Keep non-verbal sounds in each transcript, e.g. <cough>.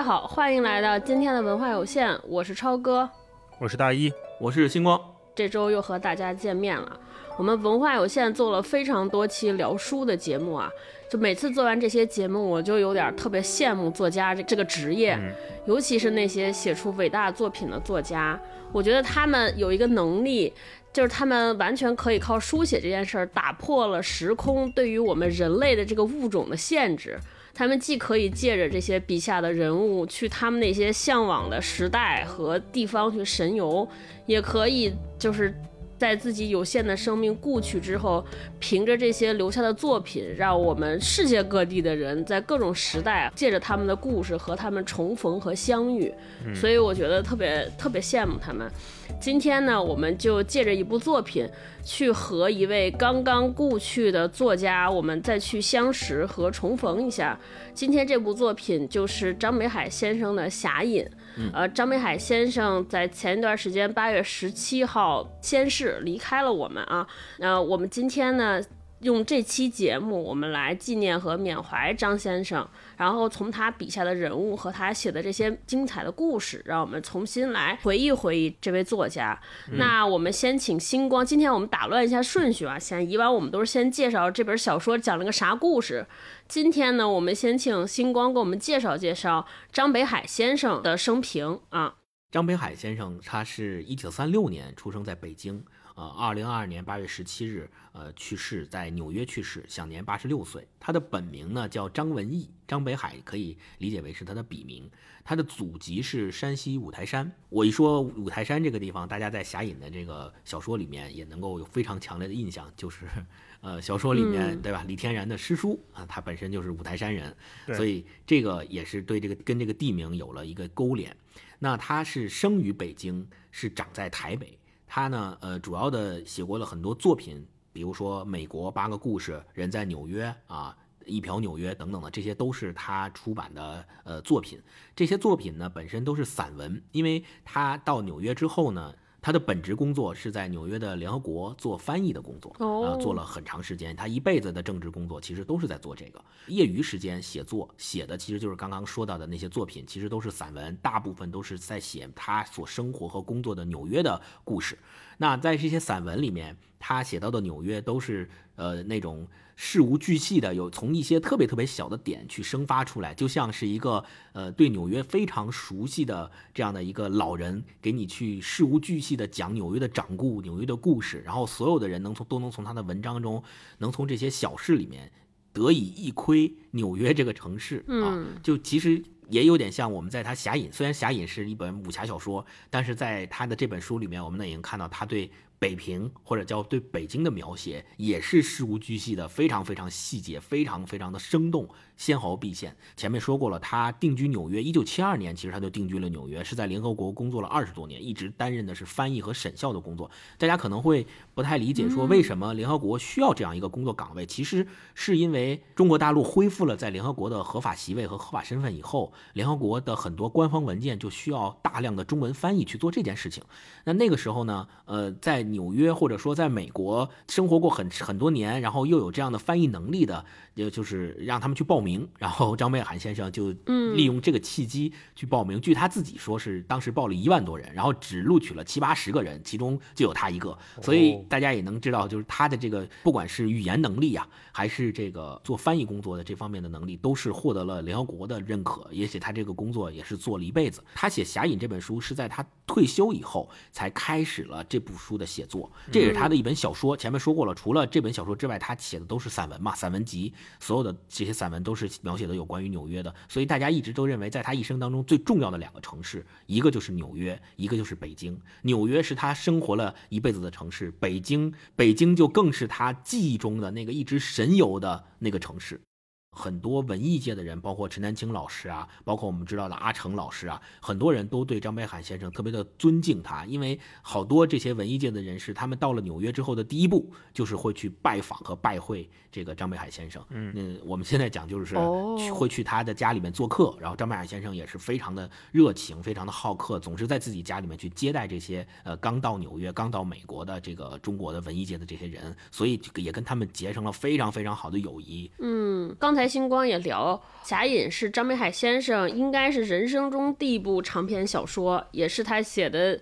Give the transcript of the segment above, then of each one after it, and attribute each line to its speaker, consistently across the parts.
Speaker 1: 家好，欢迎来到今天的文化有限，我是超哥，
Speaker 2: 我是大一，
Speaker 3: 我是星光，
Speaker 1: 这周又和大家见面了。我们文化有限做了非常多期聊书的节目啊，就每次做完这些节目，我就有点特别羡慕作家这这个职业，尤其是那些写出伟大作品的作家，我觉得他们有一个能力。就是他们完全可以靠书写这件事儿打破了时空对于我们人类的这个物种的限制。他们既可以借着这些笔下的人物去他们那些向往的时代和地方去神游，也可以就是。在自己有限的生命故去之后，凭着这些留下的作品，让我们世界各地的人在各种时代借着他们的故事和他们重逢和相遇。所以我觉得特别特别羡慕他们。今天呢，我们就借着一部作品，去和一位刚刚故去的作家，我们再去相识和重逢一下。今天这部作品就是张北海先生的《侠隐》。呃，张北海先生在前一段时间八月十七号仙逝，离开了我们啊。那我们今天呢，用这期节目，我们来纪念和缅怀张先生，然后从他笔下的人物和他写的这些精彩的故事，让我们重新来回忆回忆这位作家。那我们先请星光，今天我们打乱一下顺序啊，先以往我们都是先介绍这本小说讲了个啥故事。今天呢，我们先请星光给我们介绍介绍张北海先生的生平啊。
Speaker 3: 张北海先生，他是一九三六年出生在北京，呃，二零二二年八月十七日，呃，去世在纽约去世，享年八十六岁。他的本名呢叫张文义，张北海可以理解为是他的笔名。他的祖籍是山西五台山。我一说五台山这个地方，大家在侠隐的这个小说里面也能够有非常强烈的印象，就是。呃，小说里面对吧？李天然的师叔啊，他本身就是五台山人，所以这个也是对这个跟这个地名有了一个勾连。那他是生于北京，是长在台北。他呢，呃，主要的写过了很多作品，比如说《美国八个故事》《人在纽约》啊，《一瓢纽约》等等的，这些都是他出版的呃作品。这些作品呢，本身都是散文，因为他到纽约之后呢。他的本职工作是在纽约的联合国做翻译的工作，啊，做了很长时间。他一辈子的政治工作其实都是在做这个。业余时间写作写的其实就是刚刚说到的那些作品，其实都是散文，大部分都是在写他所生活和工作的纽约的故事。那在这些散文里面，他写到的纽约都是呃那种。事无巨细的，有从一些特别特别小的点去生发出来，就像是一个呃对纽约非常熟悉的这样的一个老人，给你去事无巨细的讲纽约的掌故、纽约的故事，然后所有的人能从都能从他的文章中，能从这些小事里面得以一窥纽约这个城市啊，就其实也有点像我们在他《侠隐》，虽然《侠隐》是一本武侠小说，但是在他的这本书里面，我们呢已经看到他对。北平或者叫对北京的描写，也是事无巨细的，非常非常细节，非常非常的生动。纤毫毕现。前面说过了，他定居纽约，一九七二年，其实他就定居了纽约，是在联合国工作了二十多年，一直担任的是翻译和审校的工作。大家可能会不太理解，说为什么联合国需要这样一个工作岗位？其实是因为中国大陆恢复了在联合国的合法席位和合法身份以后，联合国的很多官方文件就需要大量的中文翻译去做这件事情。那那个时候呢，呃，在纽约或者说在美国生活过很很多年，然后又有这样的翻译能力的。也就是让他们去报名，然后张北海先生就利用这个契机去报名。据他自己说，是当时报了一万多人，然后只录取了七八十个人，其中就有他一个。所以大家也能知道，就是他的这个不管是语言能力呀，还是这个做翻译工作的这方面的能力，都是获得了联合国的认可。也许他这个工作也是做了一辈子。他写《侠隐》这本书是在他退休以后才开始了这部书的写作，这也是他的一本小说。前面说过了，除了这本小说之外，他写的都是散文嘛，散文集。所有的这些散文都是描写的有关于纽约的，所以大家一直都认为，在他一生当中最重要的两个城市，一个就是纽约，一个就是北京。纽约是他生活了一辈子的城市，北京，北京就更是他记忆中的那个一直神游的那个城市。很多文艺界的人，包括陈丹青老师啊，包括我们知道的阿成老师啊，很多人都对张北海先生特别的尊敬他，因为好多这些文艺界的人士，他们到了纽约之后的第一步就是会去拜访和拜会这个张北海先生。嗯，我们现在讲就是会去他的家里面做客，然后张北海先生也是非常的热情，非常的好客，总是在自己家里面去接待这些呃刚到纽约、刚到美国的这个中国的文艺界的这些人，所以也跟他们结成了非常非常好的友谊。
Speaker 1: 嗯，刚才。才星光也聊，《侠隐》是张北海先生应该是人生中第一部长篇小说，也是他写的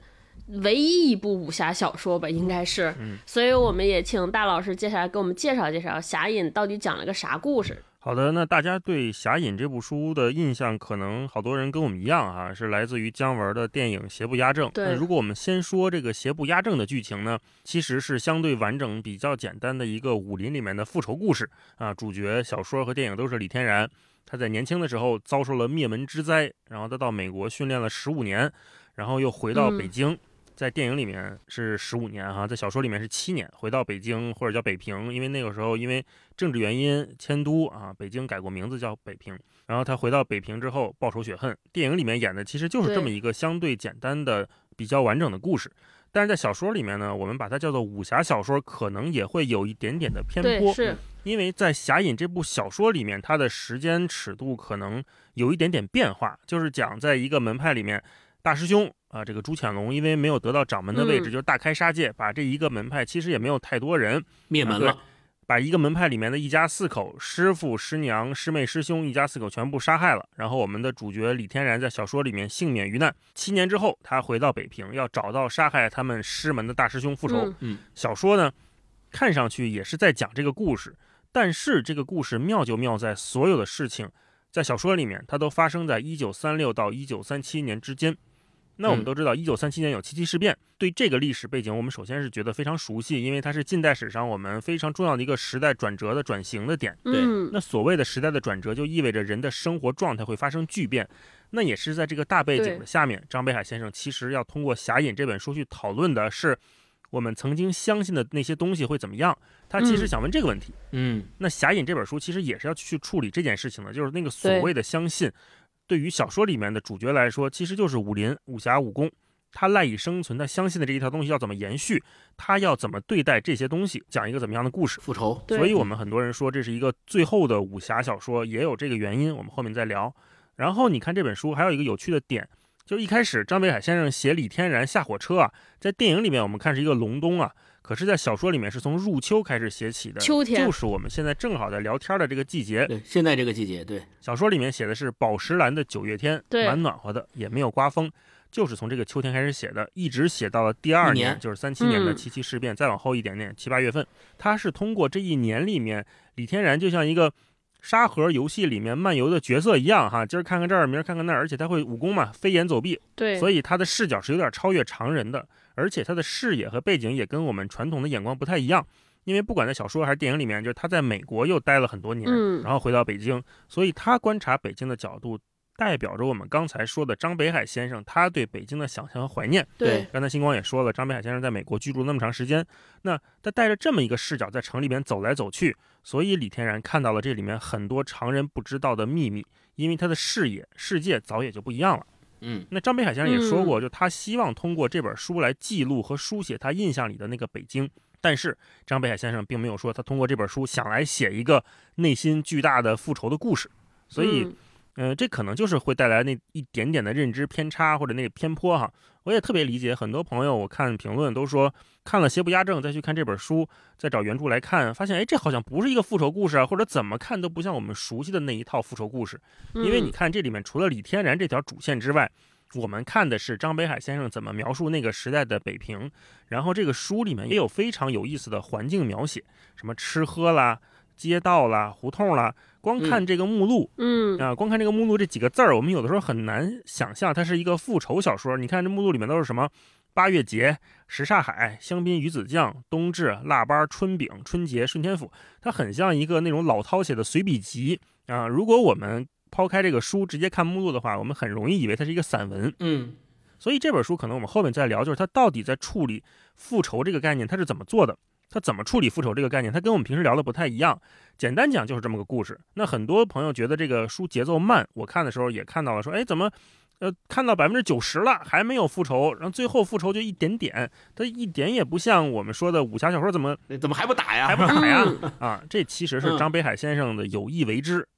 Speaker 1: 唯一一部武侠小说吧，应该是。所以我们也请大老师接下来给我们介绍介绍《侠隐》到底讲了个啥故事。
Speaker 2: 好的，那大家对《侠隐》这部书的印象，可能好多人跟我们一样啊，是来自于姜文的电影《邪不压正》。
Speaker 1: 对。
Speaker 2: 那如果我们先说这个《邪不压正》的剧情呢，其实是相对完整、比较简单的一个武林里面的复仇故事啊。主角小说和电影都是李天然，他在年轻的时候遭受了灭门之灾，然后他到美国训练了十五年，然后又回到北京。在电影里面是十五年哈，在小说里面是七年。回到北京或者叫北平，因为那个时候因为政治原因迁都啊，北京改过名字叫北平。然后他回到北平之后报仇雪恨。电影里面演的其实就是这么一个相对简单的、比较完整的故事。但是在小说里面呢，我们把它叫做武侠小说，可能也会有一点点的偏颇。
Speaker 1: 是，
Speaker 2: 因为在《侠隐》这部小说里面，它的时间尺度可能有一点点变化，就是讲在一个门派里面。大师兄啊，这个朱潜龙因为没有得到掌门的位置，就大开杀戒，把这一个门派其实也没有太多人
Speaker 3: 灭门了，
Speaker 2: 把一个门派里面的一家四口师傅、师娘、师妹、师兄一家四口全部杀害了。然后我们的主角李天然在小说里面幸免于难。七年之后，他回到北平，要找到杀害他们师门的大师兄复仇。
Speaker 3: 嗯，
Speaker 2: 小说呢，看上去也是在讲这个故事，但是这个故事妙就妙在所有的事情在小说里面，它都发生在一九三六到一九三七年之间。那我们都知道，一九三七年有七七事变。对这个历史背景，我们首先是觉得非常熟悉，因为它是近代史上我们非常重要的一个时代转折的转型的点。
Speaker 3: 对，
Speaker 2: 那所谓的时代的转折，就意味着人的生活状态会发生巨变。那也是在这个大背景的下面，张北海先生其实要通过《侠隐》这本书去讨论的是，我们曾经相信的那些东西会怎么样。他其实想问这个问题。
Speaker 3: 嗯，
Speaker 2: 那《侠隐》这本书其实也是要去处理这件事情的，就是那个所谓的相信。对于小说里面的主角来说，其实就是武林、武侠、武功，他赖以生存，他相信的这一套东西要怎么延续，他要怎么对待这些东西，讲一个怎么样的故事，
Speaker 3: 复仇。
Speaker 2: 所以我们很多人说这是一个最后的武侠小说，也有这个原因，我们后面再聊。然后你看这本书还有一个有趣的点，就一开始张北海先生写李天然下火车啊，在电影里面我们看是一个隆冬啊。可是，在小说里面是从入秋开始写起的，
Speaker 1: 秋天
Speaker 2: 就是我们现在正好在聊天的这个季节。
Speaker 3: 对，现在这个季节，对。
Speaker 2: 小说里面写的是宝石蓝的九月天，蛮暖和的，也没有刮风，就是从这个秋天开始写的，一直写到了第二
Speaker 3: 年，
Speaker 2: 就是三七年的七七事变，再往后一点点，七八月份。他是通过这一年里面，李天然就像一个沙盒游戏里面漫游的角色一样，哈，今儿看看这儿，明儿看看那儿，而且他会武功嘛，飞檐走壁，
Speaker 1: 对，
Speaker 2: 所以他的视角是有点超越常人的。而且他的视野和背景也跟我们传统的眼光不太一样，因为不管在小说还是电影里面，就是他在美国又待了很多年，然后回到北京，所以他观察北京的角度，代表着我们刚才说的张北海先生他对北京的想象和怀念。
Speaker 1: 对，
Speaker 2: 刚才星光也说了，张北海先生在美国居住那么长时间，那他带着这么一个视角在城里面走来走去，所以李天然看到了这里面很多常人不知道的秘密，因为他的视野世界早也就不一样了。
Speaker 3: 嗯，
Speaker 2: 那张北海先生也说过，就他希望通过这本书来记录和书写他印象里的那个北京。但是张北海先生并没有说他通过这本书想来写一个内心巨大的复仇的故事，所以。嗯，这可能就是会带来那一点点的认知偏差或者那个偏颇哈。我也特别理解很多朋友，我看评论都说看了《邪不压正》，再去看这本书，再找原著来看，发现哎，这好像不是一个复仇故事啊，或者怎么看都不像我们熟悉的那一套复仇故事。因为你看这里面除了李天然这条主线之外，我们看的是张北海先生怎么描述那个时代的北平，然后这个书里面也有非常有意思的环境描写，什么吃喝啦。街道啦，胡同啦，光看这个目录，
Speaker 1: 嗯
Speaker 2: 啊，光看这个目录这几个字儿，我们有的时候很难想象它是一个复仇小说。你看这目录里面都是什么？八月节、什刹海、香槟鱼子酱、冬至、腊八、春饼、春节、顺天府，它很像一个那种老饕写的随笔集啊。如果我们抛开这个书，直接看目录的话，我们很容易以为它是一个散文。
Speaker 3: 嗯，
Speaker 2: 所以这本书可能我们后面再聊，就是它到底在处理复仇这个概念，它是怎么做的。他怎么处理复仇这个概念？他跟我们平时聊的不太一样。简单讲就是这么个故事。那很多朋友觉得这个书节奏慢，我看的时候也看到了，说，哎，怎么，呃，看到百分之九十了还没有复仇，然后最后复仇就一点点，它一点也不像我们说的武侠小说，怎么
Speaker 3: 怎么还不打呀？
Speaker 2: 还不打呀？<laughs> 啊，这其实是张北海先生的有意为之。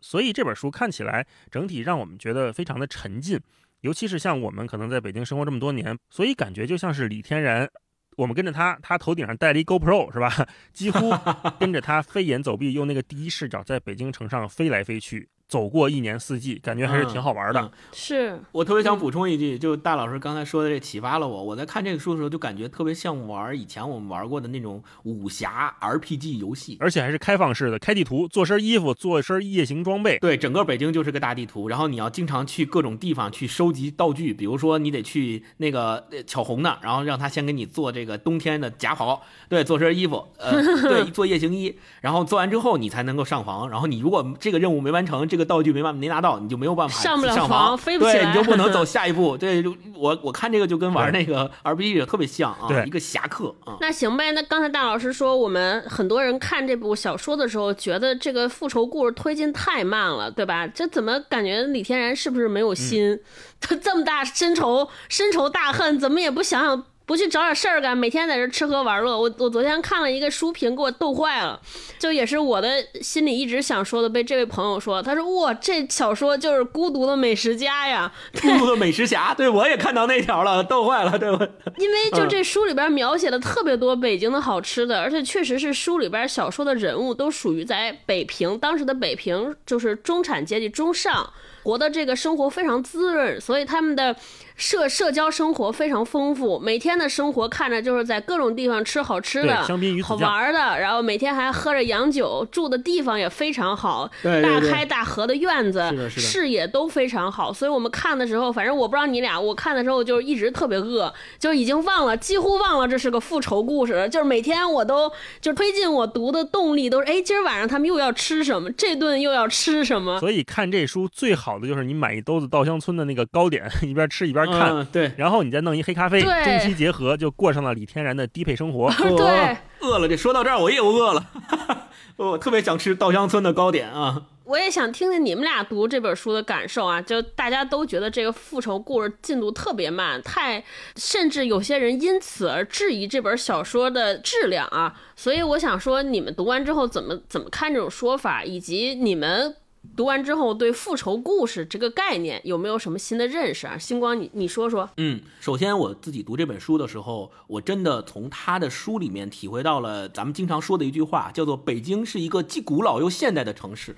Speaker 2: 所以这本书看起来整体让我们觉得非常的沉浸，尤其是像我们可能在北京生活这么多年，所以感觉就像是李天然。我们跟着他，他头顶上戴了一 GoPro 是吧？<laughs> 几乎跟着他飞檐走壁，用那个第一视角在北京城上飞来飞去。走过一年四季，感觉还是挺好玩的。
Speaker 1: 是
Speaker 3: 我特别想补充一句，就大老师刚才说的这启发了我。我在看这个书的时候，就感觉特别像玩以前我们玩过的那种武侠 RPG 游戏，
Speaker 2: 而且还是开放式的，开地图，做身衣服，做身夜行装备。
Speaker 3: 对，整个北京就是个大地图，然后你要经常去各种地方去收集道具，比如说你得去那个巧红那，然后让他先给你做这个冬天的夹袍，对，做身衣服，呃，<laughs> 对，做夜行衣，然后做完之后你才能够上房。然后你如果这个任务没完成，这个道具没办法没拿到，你就没有办法
Speaker 1: 上不了
Speaker 3: 房，
Speaker 1: 飞不起来，
Speaker 3: 对，你就不能走 <laughs> 下一步。对，我我看这个就跟玩那个 <laughs> RPG 特别像啊，
Speaker 2: 对，
Speaker 3: 一个侠客啊。
Speaker 1: 那行呗，那刚才大老师说，我们很多人看这部小说的时候，觉得这个复仇故事推进太慢了，对吧？这怎么感觉李天然是不是没有心？他 <laughs> 这么大深仇深仇大恨，怎么也不想想？不去找点事儿干，每天在这吃喝玩乐。我我昨天看了一个书评，给我逗坏了。就也是我的心里一直想说的，被这位朋友说，他说哇，这小说就是孤独的美食家呀，
Speaker 3: 孤独的美食侠。对我也看到那条了，逗坏了，对吧？
Speaker 1: 因为就这书里边描写了特别多北京的好吃的，而且确实是书里边小说的人物都属于在北平，当时的北平就是中产阶级中上。活的这个生活非常滋润，所以他们的社社交生活非常丰富。每天的生活看着就是在各种地方吃好吃的、好玩的，然后每天还喝着洋酒，住的地方也非常好，大开大合的院子，视野都非常好。所以我们看的时候，反正我不知道你俩，我看的时候就一直特别饿，就已经忘了，几乎忘了这是个复仇故事。就是每天我都就推进我读的动力都是，哎，今儿晚上他们又要吃什么？这顿又要吃什么？
Speaker 2: 所以看这书最。好的就是你买一兜子稻香村的那个糕点，<laughs> 一边吃一边看，
Speaker 3: 对，
Speaker 2: 然后你再弄一黑咖啡，中西结合，就过上了李天然的低配生活。<laughs>
Speaker 1: 对，
Speaker 3: 饿了，这说到这儿我也饿了，<laughs> 我特别想吃稻香村的糕点啊！
Speaker 1: 我也想听听你们俩读这本书的感受啊！就大家都觉得这个复仇故事进度特别慢，太，甚至有些人因此而质疑这本小说的质量啊！所以我想说，你们读完之后怎么怎么看这种说法，以及你们。读完之后，对复仇故事这个概念有没有什么新的认识啊？星光，你你说说。
Speaker 3: 嗯，首先我自己读这本书的时候，我真的从他的书里面体会到了咱们经常说的一句话，叫做“北京是一个既古老又现代的城市”。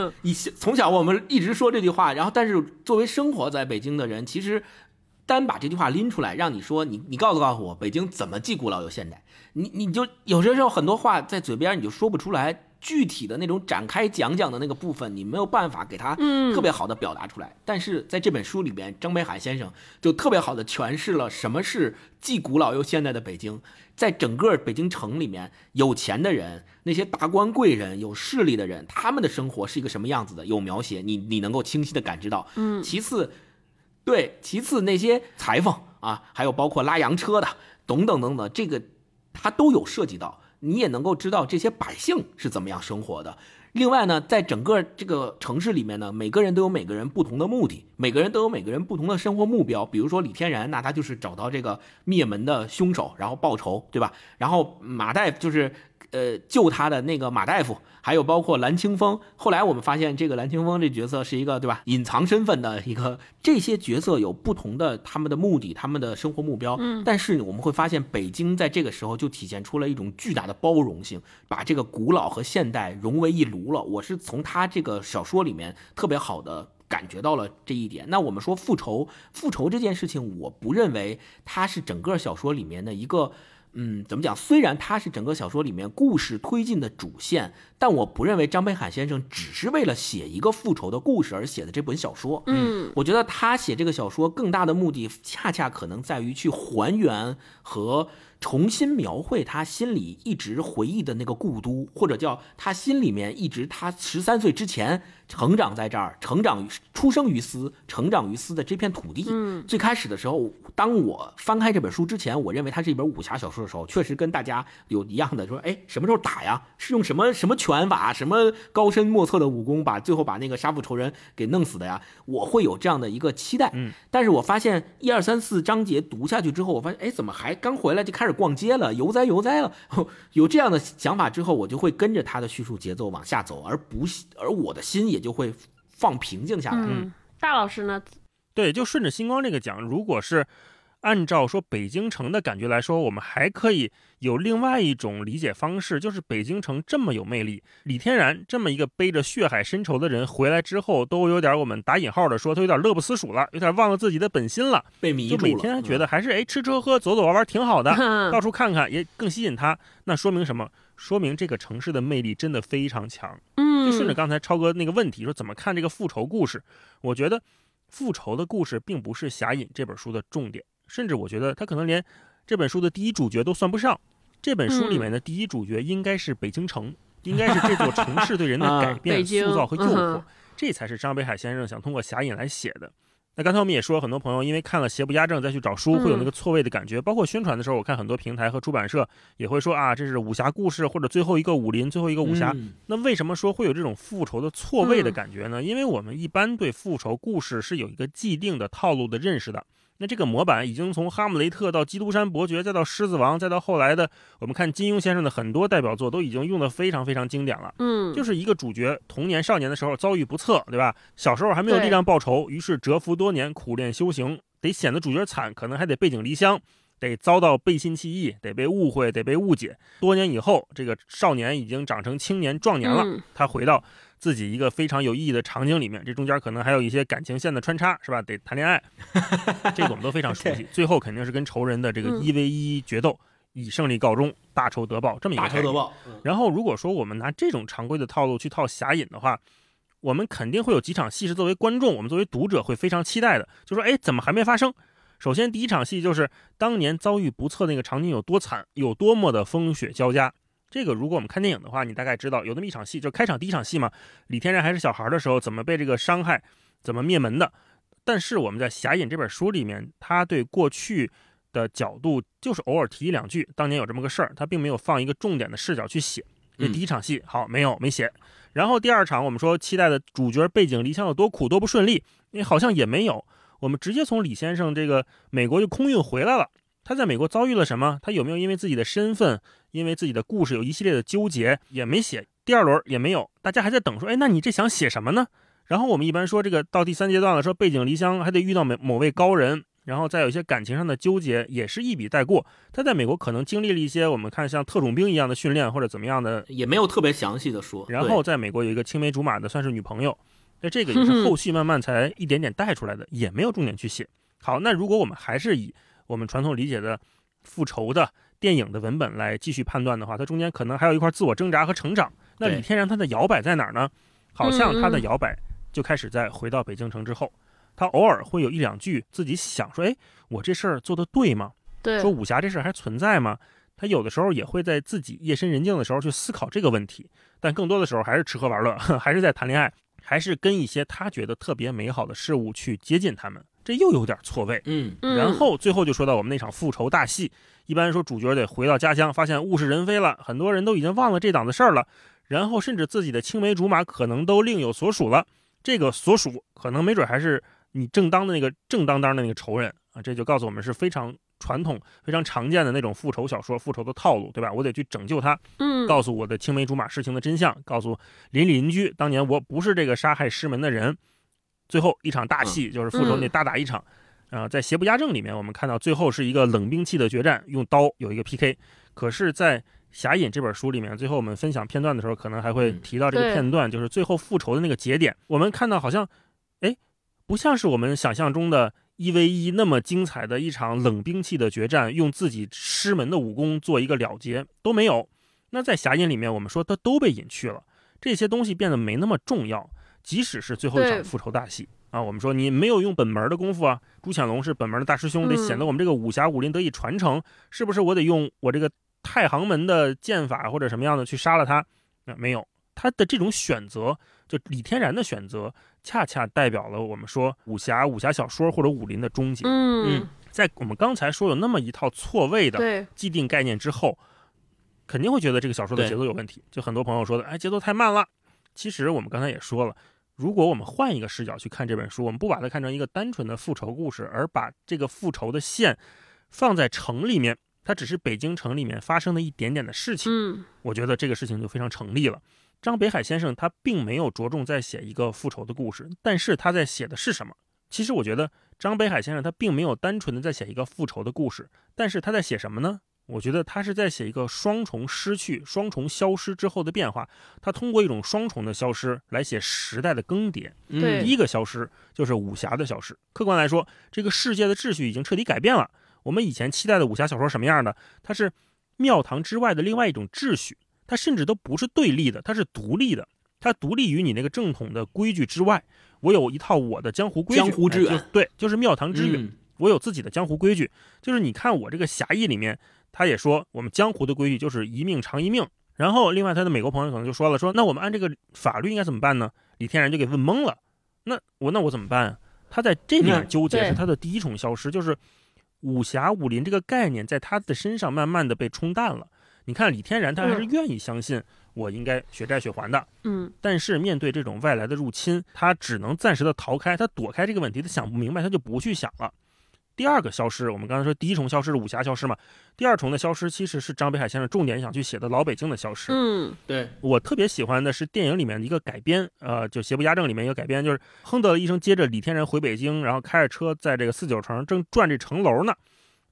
Speaker 3: <laughs> 以从小我们一直说这句话，然后但是作为生活在北京的人，其实单把这句话拎出来，让你说你你告诉告诉我，北京怎么既古老又现代？你你就有些时候很多话在嘴边你就说不出来。具体的那种展开讲讲的那个部分，你没有办法给他特别好的表达出来。但是在这本书里边，张北海先生就特别好的诠释了什么是既古老又现代的北京。在整个北京城里面，有钱的人、那些达官贵人、有势力的人，他们的生活是一个什么样子的？有描写，你你能够清晰的感知到。
Speaker 1: 嗯。
Speaker 3: 其次，对，其次那些裁缝啊，还有包括拉洋车的，等等等等，这个他都有涉及到。你也能够知道这些百姓是怎么样生活的。另外呢，在整个这个城市里面呢，每个人都有每个人不同的目的，每个人都有每个人不同的生活目标。比如说李天然，那他就是找到这个灭门的凶手，然后报仇，对吧？然后马岱就是。呃，救他的那个马大夫，还有包括蓝清风。后来我们发现，这个蓝清风这角色是一个，对吧？隐藏身份的一个。这些角色有不同的他们的目的，他们的生活目标。
Speaker 1: 嗯。
Speaker 3: 但是我们会发现，北京在这个时候就体现出了一种巨大的包容性，把这个古老和现代融为一炉了。我是从他这个小说里面特别好的感觉到了这一点。那我们说复仇，复仇这件事情，我不认为它是整个小说里面的一个。嗯，怎么讲？虽然它是整个小说里面故事推进的主线，但我不认为张北海先生只是为了写一个复仇的故事而写的这本小说。
Speaker 1: 嗯，
Speaker 3: 我觉得他写这个小说更大的目的，恰恰可能在于去还原和。重新描绘他心里一直回忆的那个故都，或者叫他心里面一直他十三岁之前成长在这儿、成长出生于斯、成长于斯的这片土地。
Speaker 1: 嗯，
Speaker 3: 最开始的时候，当我翻开这本书之前，我认为它是一本武侠小说的时候，确实跟大家有一样的说，哎，什么时候打呀？是用什么什么拳法、什么高深莫测的武功，把最后把那个杀父仇人给弄死的呀？我会有这样的一个期待。
Speaker 2: 嗯，
Speaker 3: 但是我发现一二三四章节读下去之后，我发现，哎，怎么还刚回来就开始逛街了，悠哉悠哉了。<laughs> 有这样的想法之后，我就会跟着他的叙述节奏往下走，而不而我的心也就会放平静下来。
Speaker 1: 嗯，大老师呢？
Speaker 2: 对，就顺着星光这个讲，如果是。按照说北京城的感觉来说，我们还可以有另外一种理解方式，就是北京城这么有魅力，李天然这么一个背着血海深仇的人回来之后，都有点我们打引号的说，他有点乐不思蜀了，有点忘了自己的本心了，
Speaker 3: 被迷住了。
Speaker 2: 就每天觉得还是哎吃吃喝喝、走走玩玩挺好的，<laughs> 到处看看也更吸引他。那说明什么？说明这个城市的魅力真的非常强。
Speaker 1: 嗯，
Speaker 2: 就顺着刚才超哥那个问题说，怎么看这个复仇故事？我觉得复仇的故事并不是《侠隐》这本书的重点。甚至我觉得他可能连这本书的第一主角都算不上。这本书里面的第一主角应该是北京城，应该是这座城市对人的改变、塑造和诱惑，这才是张北海先生想通过侠隐来写的。那刚才我们也说，很多朋友因为看了邪不压正再去找书，会有那个错位的感觉。包括宣传的时候，我看很多平台和出版社也会说啊，这是武侠故事或者最后一个武林、最后一个武侠。那为什么说会有这种复仇的错位的感觉呢？因为我们一般对复仇故事是有一个既定的套路的认识的。那这个模板已经从《哈姆雷特》到《基督山伯爵》，再到《狮子王》，再到后来的我们看金庸先生的很多代表作，都已经用的非常非常经典了。
Speaker 1: 嗯，
Speaker 2: 就是一个主角童年少年的时候遭遇不测，对吧？小时候还没有力量报仇，于是蛰伏多年，苦练修行，得显得主角惨，可能还得背井离乡，得遭到背信弃义，得被误会，得被误解。多年以后，这个少年已经长成青年壮年了，他回到。自己一个非常有意义的场景里面，这中间可能还有一些感情线的穿插，是吧？得谈恋爱，<laughs> 这个我们都非常熟悉。最后肯定是跟仇人的这个一 v 一决斗，以胜利告终，大仇得报这么一个。
Speaker 3: 大仇得报。
Speaker 2: 然后如果说我们拿这种常规的套路去套侠隐的话，我们肯定会有几场戏是作为观众，我们作为读者会非常期待的，就说哎，怎么还没发生？首先第一场戏就是当年遭遇不测那个场景有多惨，有多么的风雪交加。这个如果我们看电影的话，你大概知道有那么一场戏，就开场第一场戏嘛。李天然还是小孩的时候，怎么被这个伤害，怎么灭门的。但是我们在《侠隐》这本书里面，他对过去的角度就是偶尔提一两句，当年有这么个事儿，他并没有放一个重点的视角去写。这第一场戏好没有没写。然后第二场我们说期待的主角背井离乡有多苦多不顺利，那好像也没有。我们直接从李先生这个美国就空运回来了。他在美国遭遇了什么？他有没有因为自己的身份？因为自己的故事有一系列的纠结，也没写第二轮也没有，大家还在等说，哎，那你这想写什么呢？然后我们一般说这个到第三阶段了，说背井离乡还得遇到某某位高人，然后再有一些感情上的纠结，也是一笔带过。他在美国可能经历了一些我们看像特种兵一样的训练或者怎么样的，
Speaker 3: 也没有特别详细的说。
Speaker 2: 然后在美国有一个青梅竹马的算是女朋友，那这个也是 <laughs> 后续慢慢才一点点带出来的，也没有重点去写。好，那如果我们还是以我们传统理解的复仇的。电影的文本来继续判断的话，它中间可能还有一块自我挣扎和成长。那李天然他的摇摆在哪儿呢？好像他的摇摆就开始在回到北京城之后，他偶尔会有一两句自己想说：“哎，我这事儿做的对吗？”
Speaker 1: 对，
Speaker 2: 说武侠这事儿还存在吗？他有的时候也会在自己夜深人静的时候去思考这个问题，但更多的时候还是吃喝玩乐，<laughs> 还是在谈恋爱，还是跟一些他觉得特别美好的事物去接近他们。这又有点错位。
Speaker 3: 嗯，
Speaker 2: 然后最后就说到我们那场复仇大戏。一般说，主角得回到家乡，发现物是人非了，很多人都已经忘了这档子事儿了，然后甚至自己的青梅竹马可能都另有所属了。这个所属可能没准还是你正当的那个正当当的那个仇人啊！这就告诉我们是非常传统、非常常见的那种复仇小说、复仇的套路，对吧？我得去拯救他，
Speaker 1: 嗯，
Speaker 2: 告诉我的青梅竹马事情的真相，告诉邻里邻居，当年我不是这个杀害师门的人。最后一场大戏就是复仇，那大打一场。啊，在邪不压正里面，我们看到最后是一个冷兵器的决战，用刀有一个 PK。可是，在侠隐这本书里面，最后我们分享片段的时候，可能还会提到这个片段，就是最后复仇的那个节点。我们看到好像，哎，不像是我们想象中的一 v 一那么精彩的一场冷兵器的决战，用自己师门的武功做一个了结都没有。那在侠隐里面，我们说它都被隐去了，这些东西变得没那么重要。即使是最后一场复仇大戏。啊，我们说你没有用本门的功夫啊，朱潜龙是本门的大师兄，得显得我们这个武侠武林得以传承，是不是？我得用我这个太行门的剑法或者什么样的去杀了他？啊，没有，他的这种选择，就李天然的选择，恰恰代表了我们说武侠、武侠小说或者武林的终结。
Speaker 1: 嗯，
Speaker 2: 在我们刚才说有那么一套错位的既定概念之后，肯定会觉得这个小说的节奏有问题。就很多朋友说的，哎，节奏太慢了。其实我们刚才也说了。如果我们换一个视角去看这本书，我们不把它看成一个单纯的复仇故事，而把这个复仇的线放在城里面，它只是北京城里面发生的一点点的事情。
Speaker 1: 嗯，
Speaker 2: 我觉得这个事情就非常成立了。张北海先生他并没有着重在写一个复仇的故事，但是他在写的是什么？其实我觉得张北海先生他并没有单纯的在写一个复仇的故事，但是他在写什么呢？我觉得他是在写一个双重失去、双重消失之后的变化。他通过一种双重的消失来写时代的更迭。
Speaker 1: 对
Speaker 2: 第一个消失就是武侠的消失。客观来说，这个世界的秩序已经彻底改变了。我们以前期待的武侠小说什么样的？它是庙堂之外的另外一种秩序，它甚至都不是对立的，它是独立的，它独立于你那个正统的规矩之外。我有一套我的江湖规矩，
Speaker 3: 江湖之远
Speaker 2: 哎对，就是庙堂之远。
Speaker 3: 嗯
Speaker 2: 我有自己的江湖规矩，就是你看我这个侠义里面，他也说我们江湖的规矩就是一命偿一命。然后另外他的美国朋友可能就说了，说那我们按这个法律应该怎么办呢？李天然就给问懵了，那我那我怎么办啊？他在这里面
Speaker 3: 嗯
Speaker 1: 对
Speaker 2: 纠结是他的第一重消失，就是武侠武林这个概念在他的身上慢慢的被冲淡了。你看李天然他还是
Speaker 1: 嗯
Speaker 2: 愿意相信我应该血债血还的，
Speaker 1: 嗯，
Speaker 2: 但是面对这种外来的入侵，他只能暂时的逃开，他躲开这个问题，他想不明白，他就不去想了。第二个消失，我们刚才说第一重消失是武侠消失嘛，第二重的消失其实是张北海先生重点想去写的老北京的消失。
Speaker 1: 嗯，
Speaker 3: 对，
Speaker 2: 我特别喜欢的是电影里面的一个改编，呃，就《邪不压正》里面一个改编，就是亨德的医生接着李天然回北京，然后开着车在这个四九城正转这城楼呢，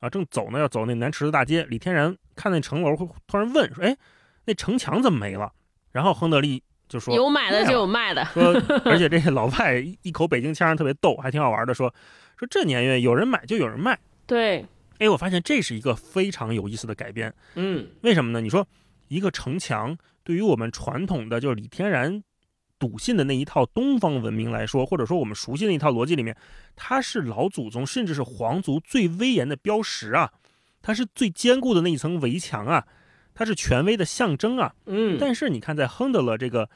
Speaker 2: 啊，正走呢，要走那南池子大街。李天然看那城楼会，突然问说：“哎，那城墙怎么没了？”然后亨德利就说：“
Speaker 1: 有买的就有卖的，
Speaker 2: 说，<laughs> 而且这个老外一一口北京腔，特别逗，还挺好玩的。说说这年月有人买就有人卖。
Speaker 1: 对，
Speaker 2: 哎，我发现这是一个非常有意思的改编。
Speaker 3: 嗯
Speaker 2: 为什么呢？你说一个城墙对于我们传统的就是李天然笃信的那一套东方文明来说，或者说我们熟悉的那一套逻辑里面，它是老祖宗甚至是皇族最威严的标识啊，它是最坚固的那一层围墙啊，它是权威的象征啊。
Speaker 3: 嗯，
Speaker 2: 但是你看，在亨德勒这个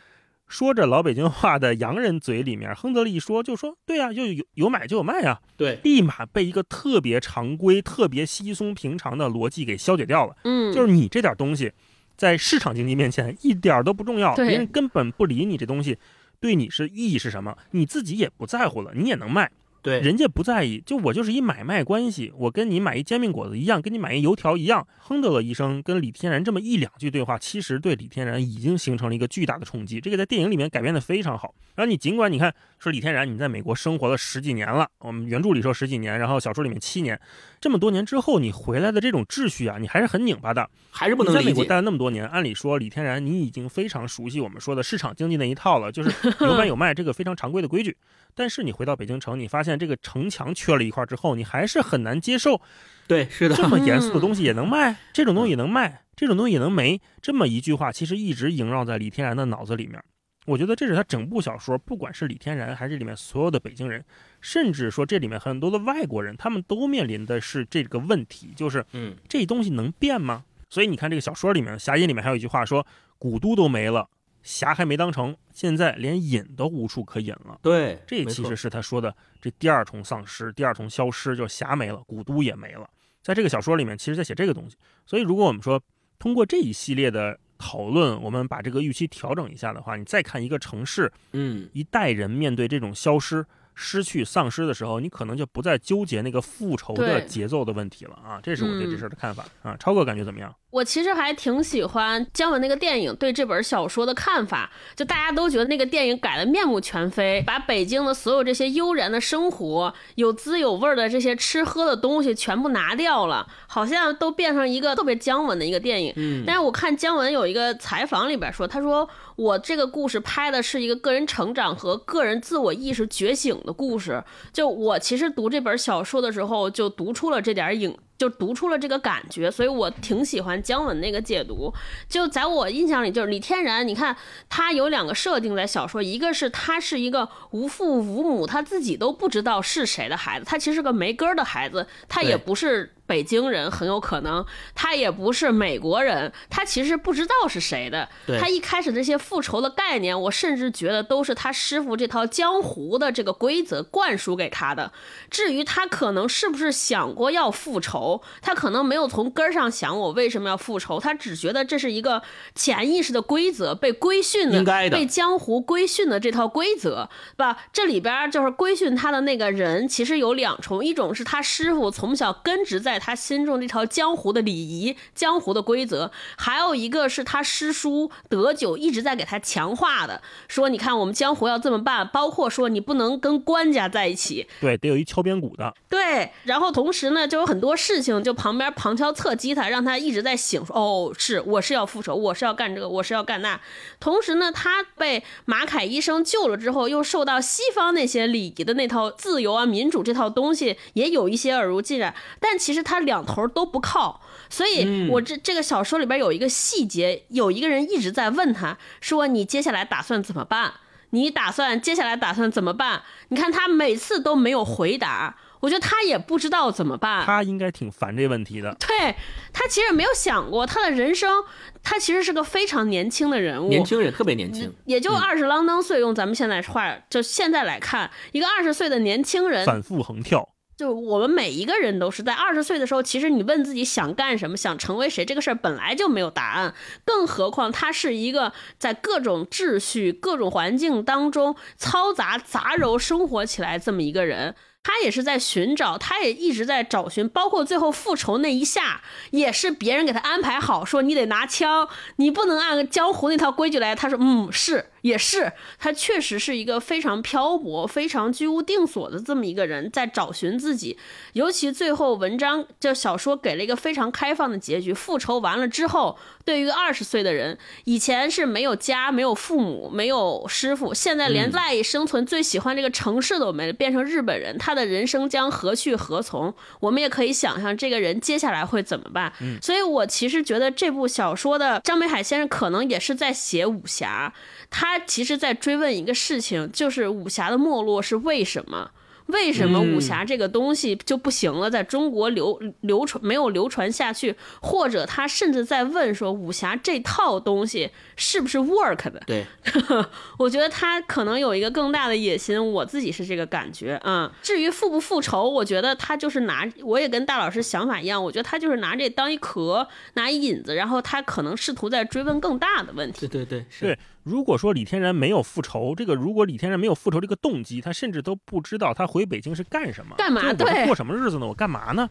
Speaker 2: 说着老北京话的洋人嘴里面，亨德勒一说就说对啊、就有有买就有卖啊，
Speaker 3: 对，
Speaker 2: 立马被一个特别常规、特别稀松平常的逻辑给消解掉了。
Speaker 1: 嗯，
Speaker 2: 就是你这点东西，在市场经济面前一点都不重要，别人根本不理你这东西对你是意义是什么，你自己也不在乎了，你也能卖。
Speaker 3: 对，
Speaker 2: 人家不在意，就我就是一买卖关系，我跟你买一煎饼果子一样，跟你买一油条一样。亨德勒医生跟李天然这么一两句对话，其实对李天然已经形成了一个巨大的冲击。这个在电影里面改编的非常好。然后你尽管你看说李天然你在美国生活了十几年了，我们原著里说十几年，然后小说里面七年，这么多年之后你回来的这种秩序啊，你还是很拧巴的。
Speaker 3: 还是不能理解。
Speaker 2: 你在美国待了那么多年，按理说李天然你已经非常熟悉我们说的市场经济那一套了，就是 <laughs> 有买有卖这个非常常规的规矩。但是你回到北京城，你发现这个城墙缺了一块之后，你还是很难接受
Speaker 3: 对，是的，
Speaker 2: 这么严肃的东西也能卖，这种东西也能卖，这种东西也能没。这么一句话，其实一直萦绕在李天然的脑子里面。我觉得这是他整部小说，不管是李天然还是里面所有的北京人，甚至说这里面很多的外国人，他们都面临的是这个问题，就是
Speaker 3: 嗯，
Speaker 2: 这东西能变吗？所以你看这个小说里面，侠隐里面还有一句话说，古都都没了，侠还没当成，现在连隐都无处可隐了。
Speaker 3: 对，
Speaker 2: 这其实是他说的这第二重丧失，第二重消失，就是侠没了，古都也没了。在这个小说里面，其实在写这个东西。所以，如果我们说通过这一系列的讨论，我们把这个预期调整一下的话，你再看一个城市
Speaker 3: 嗯，
Speaker 2: 一代人面对这种消失、失去、丧失的时候，你可能就不再纠结那个复仇的节奏的问题了啊。这是我对这
Speaker 1: 嗯
Speaker 2: 事儿的看法、啊。超哥感觉怎么样？
Speaker 1: 我其实还挺喜欢姜文那个电影对这本小说的看法，就大家都觉得那个电影改的面目全非，把北京的所有这些悠然的生活、有滋有味的这些吃喝的东西全部拿掉了，好像都变成一个特别姜文的一个电影。
Speaker 3: 嗯，
Speaker 1: 但是我看姜文有一个采访里边说，他说我这个故事拍的是一个个人成长和个人自我意识觉醒的故事。就我其实读这本小说的时候，就读出了这点影。就读出了这个感觉，所以我挺喜欢姜文那个解读。就在我印象里，就是李天然，你看他有两个设定在小说，一个是他是一个无父无母，他自己都不知道是谁的孩子，他其实是个没根儿的孩子，他也不是北京人，很有可能他也不是美国人，他其实不知道是谁的。他一开始这些复仇的概念，我甚至觉得都是他师傅这套江湖的这个规则灌输给他的。至于他可能是不是想过要复仇，他可能没有从根儿上想我为什么要复仇，他只觉得这是一个潜意识的规则，被规训的，
Speaker 3: 应该的
Speaker 1: 被江湖规训的这套规则，吧？这里边儿就是规训他的那个人，其实有两重，一种是他师傅从小根植在在他心中这条江湖的礼仪、江湖的规则，还有一个是他师叔德久一直在给他强化的，说你看我们江湖要这么办，包括说你不能跟官家在一起，
Speaker 2: 对，得有一敲边鼓的，
Speaker 1: 对，然后同时呢，就有很多事情，就旁边旁敲侧击他，让他一直在醒说，哦，是我是要复仇，我是要干这个，我是要干那。同时呢，他被马凯医生救了之后，又受到西方那些礼仪的那套自由啊、民主这套东西，也有一些耳濡进染。但其实他两头都不靠，所以我这这个小说里边有一个细节，有一个人一直在问他说：“你接下来打算怎么办？你打算接下来打算怎么办？”你看他每次都没有回答。我觉得他也不知道怎么办，
Speaker 2: 他应该挺烦这问题的。
Speaker 1: 对他其实没有想过他的人生，他其实是个非常年轻的人物，
Speaker 3: 年轻人特别年轻，
Speaker 1: 也就二十啷当岁。用咱们现在话，就现在来看，一个二十岁的年轻人
Speaker 2: 反复横跳。
Speaker 1: 就我们每一个人都是在二十岁的时候，其实你问自己想干什么，想成为谁，这个事儿本来就没有答案。更何况他是一个在各种秩序、各种环境当中嘈杂杂糅生活起来这么一个人。他也是在寻找，他也一直在找寻，包括最后复仇那一下，也是别人给他安排好，说你得拿枪，你不能按江湖那套规矩来。他说，嗯，是。也是，他确实是一个非常漂泊、非常居无定所的这么一个人，在找寻自己。尤其最后文章就小说给了一个非常开放的结局。复仇完了之后，对于一个二十岁的人，以前是没有家、没有父母、没有师傅，现在连赖以生存、最喜欢这个城市都没了，变成日本人，他的人生将何去何从？我们也可以想象这个人接下来会怎么办。所以我其实觉得这部小说的张北海先生可能也是在写武侠。他其实在追问一个事情，就是武侠的没落是为什么？为什么武侠这个东西就不行了，在中国流流传没有流传下去，或者他甚至在问说武侠这套东西是不是 work 的？
Speaker 3: 对，<laughs>
Speaker 1: 我觉得他可能有一个更大的野心，我自己是这个感觉啊。至于复不复仇，我觉得他就是拿，我也跟大老师想法一样，我觉得他就是拿这当一壳，拿一引子，然后他可能试图在追问更大的问题。
Speaker 3: 对对对，
Speaker 2: 是。如果说李天然没有复仇，这个如果李天然没有复仇这个动机，他甚至都不知道他回北京是干什么，
Speaker 1: 干嘛？
Speaker 2: 对，过什么日子呢？我干嘛呢？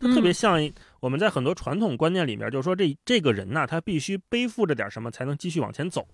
Speaker 2: 他特别像我们在很多传统观念里面，就是说这这个人呢，他必须背负着点什么才能继续往前走，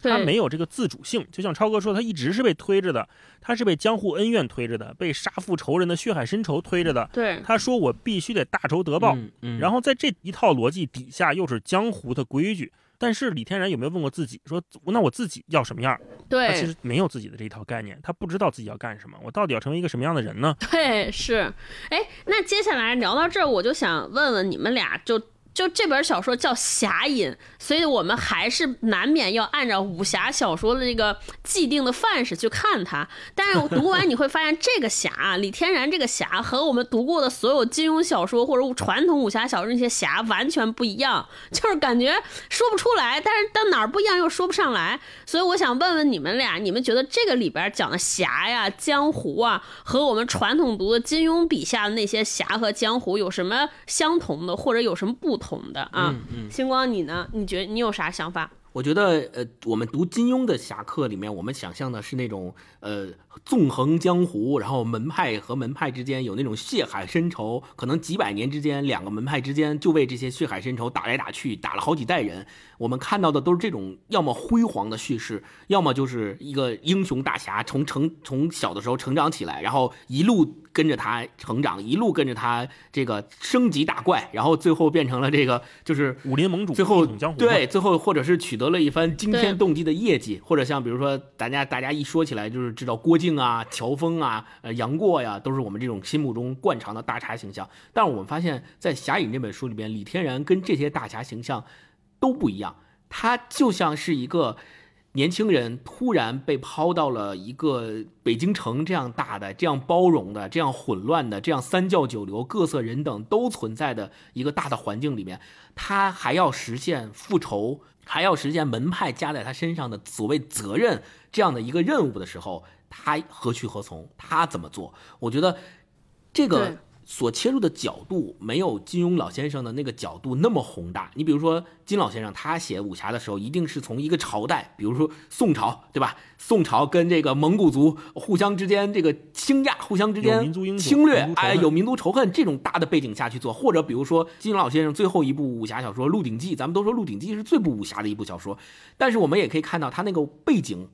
Speaker 2: 他没有这个自主性。就像超哥说，他一直是被推着的，他是被江湖恩怨推着的，被杀父仇人的血海深仇推着的。
Speaker 1: 对，
Speaker 2: 他说我必须得大仇得报，然后在这一套逻辑底下，又是江湖的规矩。但是李天然有没有问过自己，说那我自己要什么样？
Speaker 1: 对，
Speaker 2: 他其实没有自己的这一套概念，他不知道自己要干什么，我到底要成为一个什么样的人呢？<laughs>
Speaker 1: 对，是，哎，那接下来聊到这儿，我就想问问你们俩，就。就这本小说叫《侠隐》，所以我们还是难免要按照武侠小说的这个既定的范式去看它。但是读完你会发现，这个侠李天然这个侠和我们读过的所有金庸小说或者传统武侠小说那些侠完全不一样，<laughs> 就是感觉说不出来。但是到哪儿不一样又说不上来。所以我想问问你们俩，你们觉得这个里边讲的侠呀、江湖啊，和我们传统读的金庸笔下的那些侠和江湖有什么相同的，或者有什么不同？同的啊，星光，你呢？你觉得你有啥想法？
Speaker 3: 我觉得，呃，我们读金庸的侠客里面，我们想象的是那种，呃。纵横江湖，然后门派和门派之间有那种血海深仇，可能几百年之间，两个门派之间就为这些血海深仇打来打去，打了好几代人。我们看到的都是这种要么辉煌的叙事，要么就是一个英雄大侠从 <laughs> 成从小的时候成长起来，然后一路跟着他成长，一路跟着他这个升级打怪，然后最后变成了这个就是
Speaker 2: 武林盟主，
Speaker 3: 最后对最后或者是取得了一番惊天动地的业绩，或者像比如说大家大家一说起来就是知道郭靖。静啊，乔峰啊，呃，杨过呀，都是我们这种心目中惯常的大侠形象。但是我们发现，在《侠影》这本书里边，李天然跟这些大侠形象都不一样。他就像是一个年轻人，突然被抛到了一个北京城这样大的、这样包容的、这样混乱的、这样三教九流、各色人等都存在的一个大的环境里面，他还要实现复仇，还要实现门派加在他身上的所谓责任这样的一个任务的时候。他何去何从？他怎么做？我觉得，这个所切入的角度没有金庸老先生的那个角度那么宏大。你比如说金老先生，他写武侠的时候，一定是从一个朝代，比如说宋朝，对吧？宋朝跟这个蒙古族互相之间这个倾轧，互相之间侵略，哎，有民族仇恨这种大的背景下去做。或者比如说金庸老先生最后一部武侠小说《鹿鼎记》，咱们都说《鹿鼎记》是最不武侠的一部小说，但是我们也可以看到他那个背景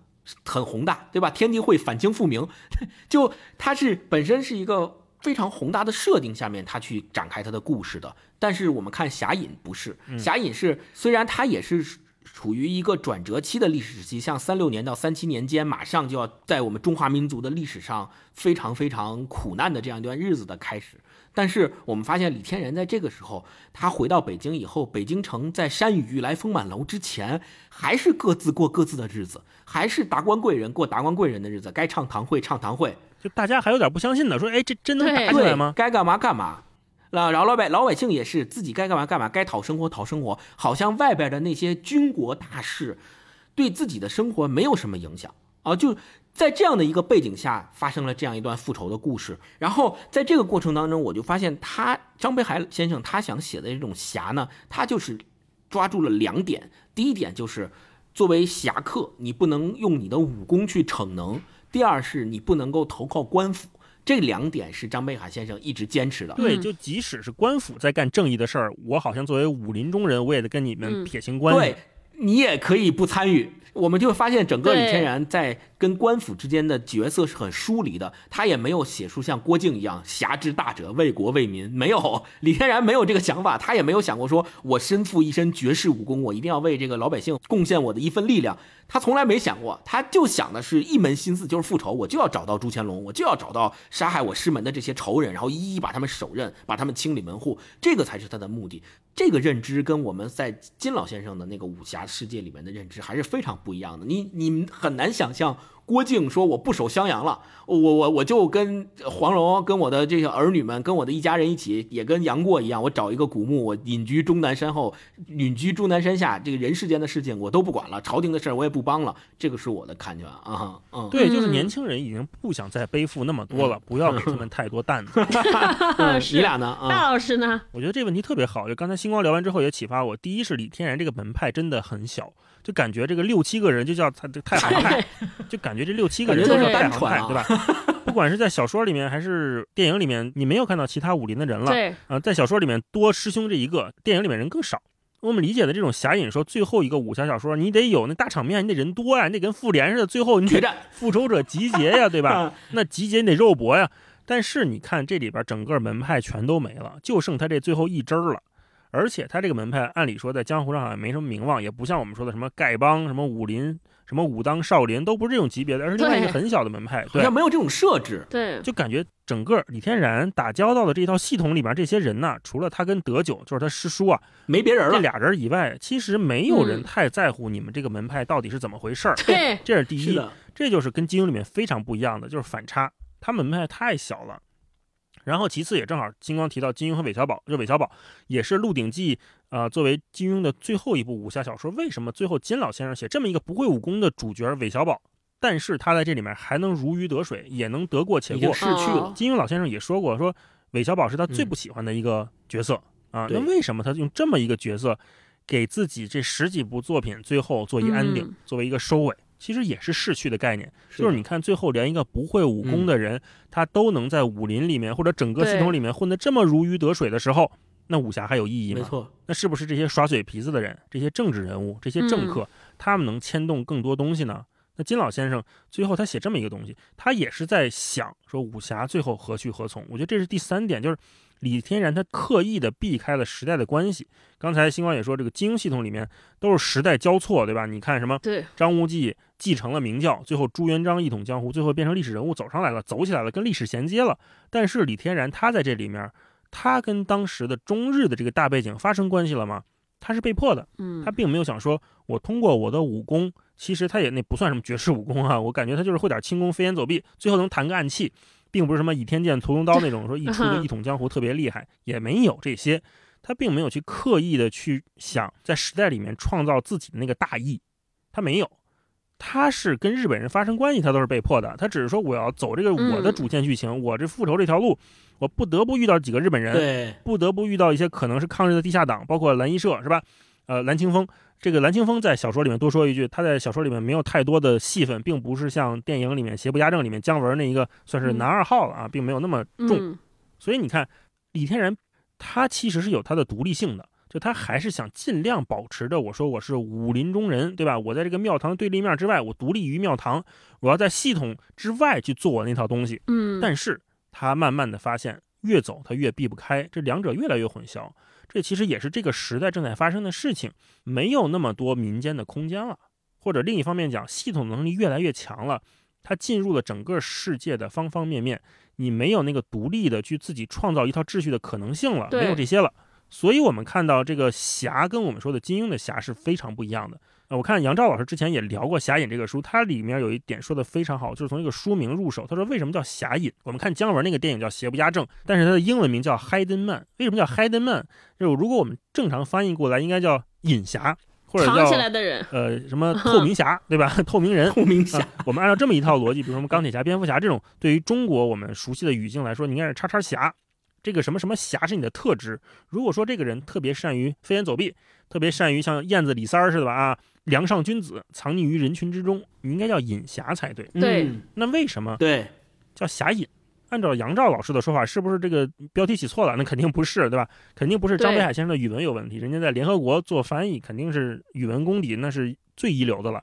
Speaker 3: 很宏大，对吧？天地会反清复明，<laughs> 就它是本身是一个。非常宏大的设定下面，它去展开它的故事的。但是我们看《侠隐》不是，《侠隐》是虽然它也是处于一个转折期的历史时期，像三六年到三七年间，马上就要在我们中华民族的历史上非常非常苦难的这样一段日子的开始。但是我们发现李天然在这个时候，他回到北京以后，北京城在山雨欲来风满楼之前，还是各自过各自的日子，还是达官贵人过达官贵人的日子，该唱堂会唱堂会。
Speaker 2: 就大家还有点不相信呢，说，哎，这真能打起来吗？
Speaker 3: 该干嘛干嘛，那然后老百老百姓也是自己该干嘛干嘛，该讨生活讨生活，好像外边的那些军国大事，对自己的生活没有什么影响啊。就在这样的一个背景下，发生了这样一段复仇的故事。然后在这个过程当中，我就发现他张北海先生他想写的这种侠呢，他就是抓住了两点。第一点就是，作为侠客，你不能用你的武功去逞能。第二是你不能够投靠官府，这两点是张北海先生一直坚持的。
Speaker 2: 对，就即使是官府在干正义的事儿，我好像作为武林中人，我也得跟你们撇清关系。
Speaker 3: 对，你也可以不参与。我们就会发现，整个李天然在。跟官府之间的角色是很疏离的，他也没有写出像郭靖一样侠之大者，为国为民。没有李天然没有这个想法，他也没有想过说，我身负一身绝世武功，我一定要为这个老百姓贡献我的一份力量。他从来没想过，他就想的是一门心思就是复仇，我就要找到朱乾隆，我就要找到杀害我师门的这些仇人，然后一一把他们手刃，把他们清理门户，这个才是他的目的。这个认知跟我们在金老先生的那个武侠世界里面的认知还是非常不一样的。你你很难想象。郭靖说：“我不守襄阳了，我我我就跟黄蓉、跟我的这些儿女们、跟我的一家人一起，也跟杨过一样，我找一个古墓，我隐居终南山后，隐居终南山下。这个人世间的事情我都不管了，朝廷的事儿我也不帮了。这个是我的看法啊。嗯，
Speaker 2: 对，就是年轻人已经不想再背负那么多了，不要给他们太多担子。<laughs>
Speaker 3: 你俩呢？
Speaker 1: 大老师呢？
Speaker 2: 我觉得这问题特别好。就刚才星光聊完之后也启发我，第一是李天然这个门派真的很小。”就感觉这个六七个人就叫他这太行派，<laughs> 就感觉这六七个人都是太行派，对吧？<laughs> 不管是在小说里面还是电影里面，你没有看到其他武林的人了。
Speaker 1: 对，
Speaker 2: 啊，在小说里面多师兄这一个，电影里面人更少。我们理解的这种侠隐说，最后一个武侠小说，你得有那大场面，你得人多呀，你得跟复联似的，最后你得复仇者集结呀，对吧？那集结你得肉搏呀。但是你看这里边整个门派全都没了，就剩他这最后一支了。而且他这个门派，按理说在江湖上好像没什么名望，也不像我们说的什么丐帮、什么武林、什么武当、少林，都不是这种级别的，而是另外一个很小的门派，好
Speaker 3: 像没有这种设置。
Speaker 1: 对，
Speaker 2: 就感觉整个李天然打交道的这套系统里边，这些人呢，除了他跟德九，就是他师叔啊，
Speaker 3: 没别人了。
Speaker 2: 这俩人以外，其实没有人太在乎你们这个门派到底是怎么回事儿。
Speaker 1: 对，
Speaker 2: 这是第一，这就是跟金庸里面非常不一样的，就是反差。他门派太小了。然后其次也正好，金光提到金庸和韦小宝，这韦小宝也是《鹿鼎记》啊，作为金庸的最后一部武侠小说，为什么最后金老先生写这么一个不会武功的主角韦小宝，但是他在这里面还能如鱼得水，也能得过且过，
Speaker 3: 逝去了。
Speaker 2: 金庸老先生也说过，说韦小宝是他最不喜欢的一个角色啊。那为什么他用这么一个角色，给自己这十几部作品最后做一 ending，作为一个收尾？其实也是逝去的概念，就是你看最后连一个不会武功的人，他都能在武林里面或者整个系统里面混得这么如鱼得水的时候，那武侠还有意义吗？
Speaker 3: 没错，
Speaker 2: 那是不是这些耍嘴皮子的人、这些政治人物、这些政客，他们能牵动更多东西呢？那金老先生最后他写这么一个东西，他也是在想说武侠最后何去何从？我觉得这是第三点，就是。李天然他刻意的避开了时代的关系。刚才星光也说，这个金庸系统里面都是时代交错，对吧？你看什么？
Speaker 1: 对，
Speaker 2: 张无忌继承了明教，最后朱元璋一统江湖，最后变成历史人物走上来了，走起来了，跟历史衔接了。但是李天然他在这里面，他跟当时的中日的这个大背景发生关系了吗？他是被迫的。
Speaker 1: 嗯，
Speaker 2: 他并没有想说，我通过我的武功，其实他也那不算什么绝世武功啊，我感觉他就是会点轻功、飞檐走壁，最后能弹个暗器。并不是什么倚天剑、屠龙刀 <laughs> 那种，说一出就一统江湖特别厉害，也没有这些。他并没有去刻意的去想在时代里面创造自己的那个大义，他没有。他是跟日本人发生关系，他都是被迫的。他只是说我要走这个我的主线剧情，我这复仇这条路，我不得不遇到几个日本人，不得不遇到一些可能是抗日的地下党，包括蓝衣社，是吧？呃，蓝清风，这个蓝清风在小说里面多说一句，他在小说里面没有太多的戏份，并不是像电影里面《邪不压正》里面姜文那一个算是男二号了啊，并没有那么重。所以你看，李天然他其实是有他的独立性的。就他还是想尽量保持着，我说我是武林中人，对吧？我在这个庙堂对立面之外，我独立于庙堂，我要在系统之外去做我那套东西。
Speaker 1: 嗯，
Speaker 2: 但是他慢慢的发现，越走它越避不开，这两者越来越混淆。这其实也是这个时代正在发生的事情，没有那么多民间的空间了，或者另一方面讲，系统能力越来越强了，它进入了整个世界的方方面面，你没有那个独立的去自己创造一套秩序的可能性了，没有这些了。所以，我们看到这个侠跟我们说的金庸的侠是非常不一样的。呃，我看杨照老师之前也聊过《侠隐》这个书，它里面有一点说的非常好，就是从一个书名入手。他说，为什么叫侠隐？我们看姜文那个电影叫《邪不压正》，但是它的英文名叫 Hidden Man。为什么叫 Hidden Man？就如果我们正常翻译过来，应该叫隐侠，或者叫
Speaker 1: 藏起来的人，
Speaker 2: 呃，什么透明侠，<laughs> 对吧？透明人，
Speaker 3: 透明侠。
Speaker 2: 我们按照这么一套逻辑，比如说什么钢铁侠、蝙蝠侠这种，对于中国我们熟悉的语境来说，你应该是叉叉侠。这个什么什么侠是你的特质。如果说这个人特别善于飞檐走壁，特别善于像燕子李三儿似的吧啊，梁上君子，藏匿于人群之中，你应该叫隐侠才对。
Speaker 1: 对，
Speaker 2: 那为什么
Speaker 3: 对
Speaker 2: 叫侠隐？按照杨照老师的说法，是不是这个标题写错了？那肯定不是，对吧？肯定不是张北海先生的语文有问题。人家在联合国做翻译，肯定是语文功底那是最一流的了。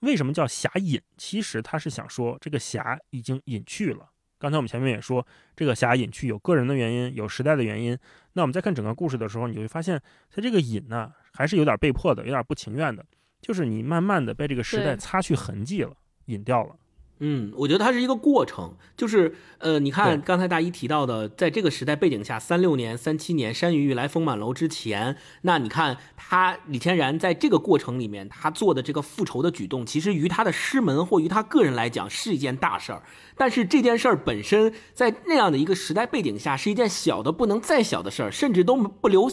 Speaker 2: 为什么叫侠隐？其实他是想说，这个侠已经隐去了。刚才我们前面也说，这个侠隐去有个人的原因，有时代的原因。那我们再看整个故事的时候，你就会发现，他这个隐呢，还是有点被迫的，有点不情愿的，就是你慢慢的被这个时代擦去痕迹了，隐掉了。
Speaker 3: 嗯，我觉得它是一个过程，就是呃，你看刚才大一提到的，在这个时代背景下，三六年、三七年，山雨欲来风满楼之前，那你看他李天然在这个过程里面，他做的这个复仇的举动，其实于他的师门或于他个人来讲是一件大事儿，但是这件事儿本身在那样的一个时代背景下，是一件小的不能再小的事儿，甚至都不留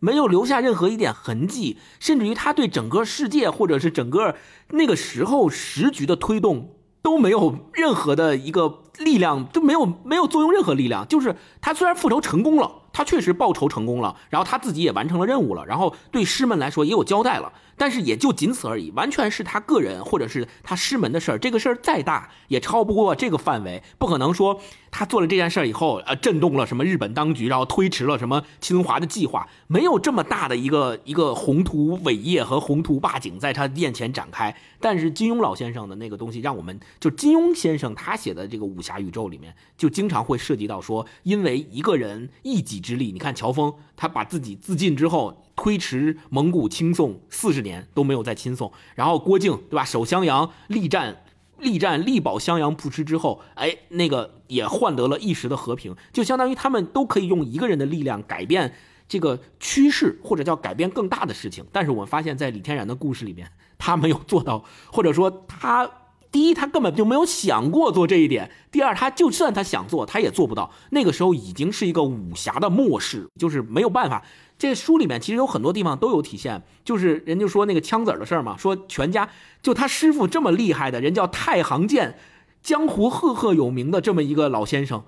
Speaker 3: 没有留下任何一点痕迹，甚至于他对整个世界或者是整个那个时候时局的推动。都没有任何的一个力量，都没有没有作用任何力量。就是他虽然复仇成功了，他确实报仇成功了，然后他自己也完成了任务了，然后对师们来说也有交代了。但是也就仅此而已，完全是他个人或者是他师门的事儿。这个事儿再大也超不过这个范围，不可能说他做了这件事儿以后，呃，震动了什么日本当局，然后推迟了什么侵华的计划，没有这么大的一个一个宏图伟业和宏图霸景在他面前展开。但是金庸老先生的那个东西，让我们就金庸先生他写的这个武侠宇宙里面，就经常会涉及到说，因为一个人一己之力，你看乔峰，他把自己自尽之后。推迟蒙古清宋四十年都没有再亲送，然后郭靖对吧？守襄阳力战，力战力保襄阳不失之后，哎，那个也换得了一时的和平，就相当于他们都可以用一个人的力量改变这个趋势，或者叫改变更大的事情。但是我们发现，在李天然的故事里面，他没有做到，或者说他第一他根本就没有想过做这一点，第二他就算他想做，他也做不到。那个时候已经是一个武侠的末世，就是没有办法。这书里面其实有很多地方都有体现，就是人就说那个枪子儿的事儿嘛，说全家就他师傅这么厉害的人叫太行剑，江湖赫赫有名的这么一个老先生，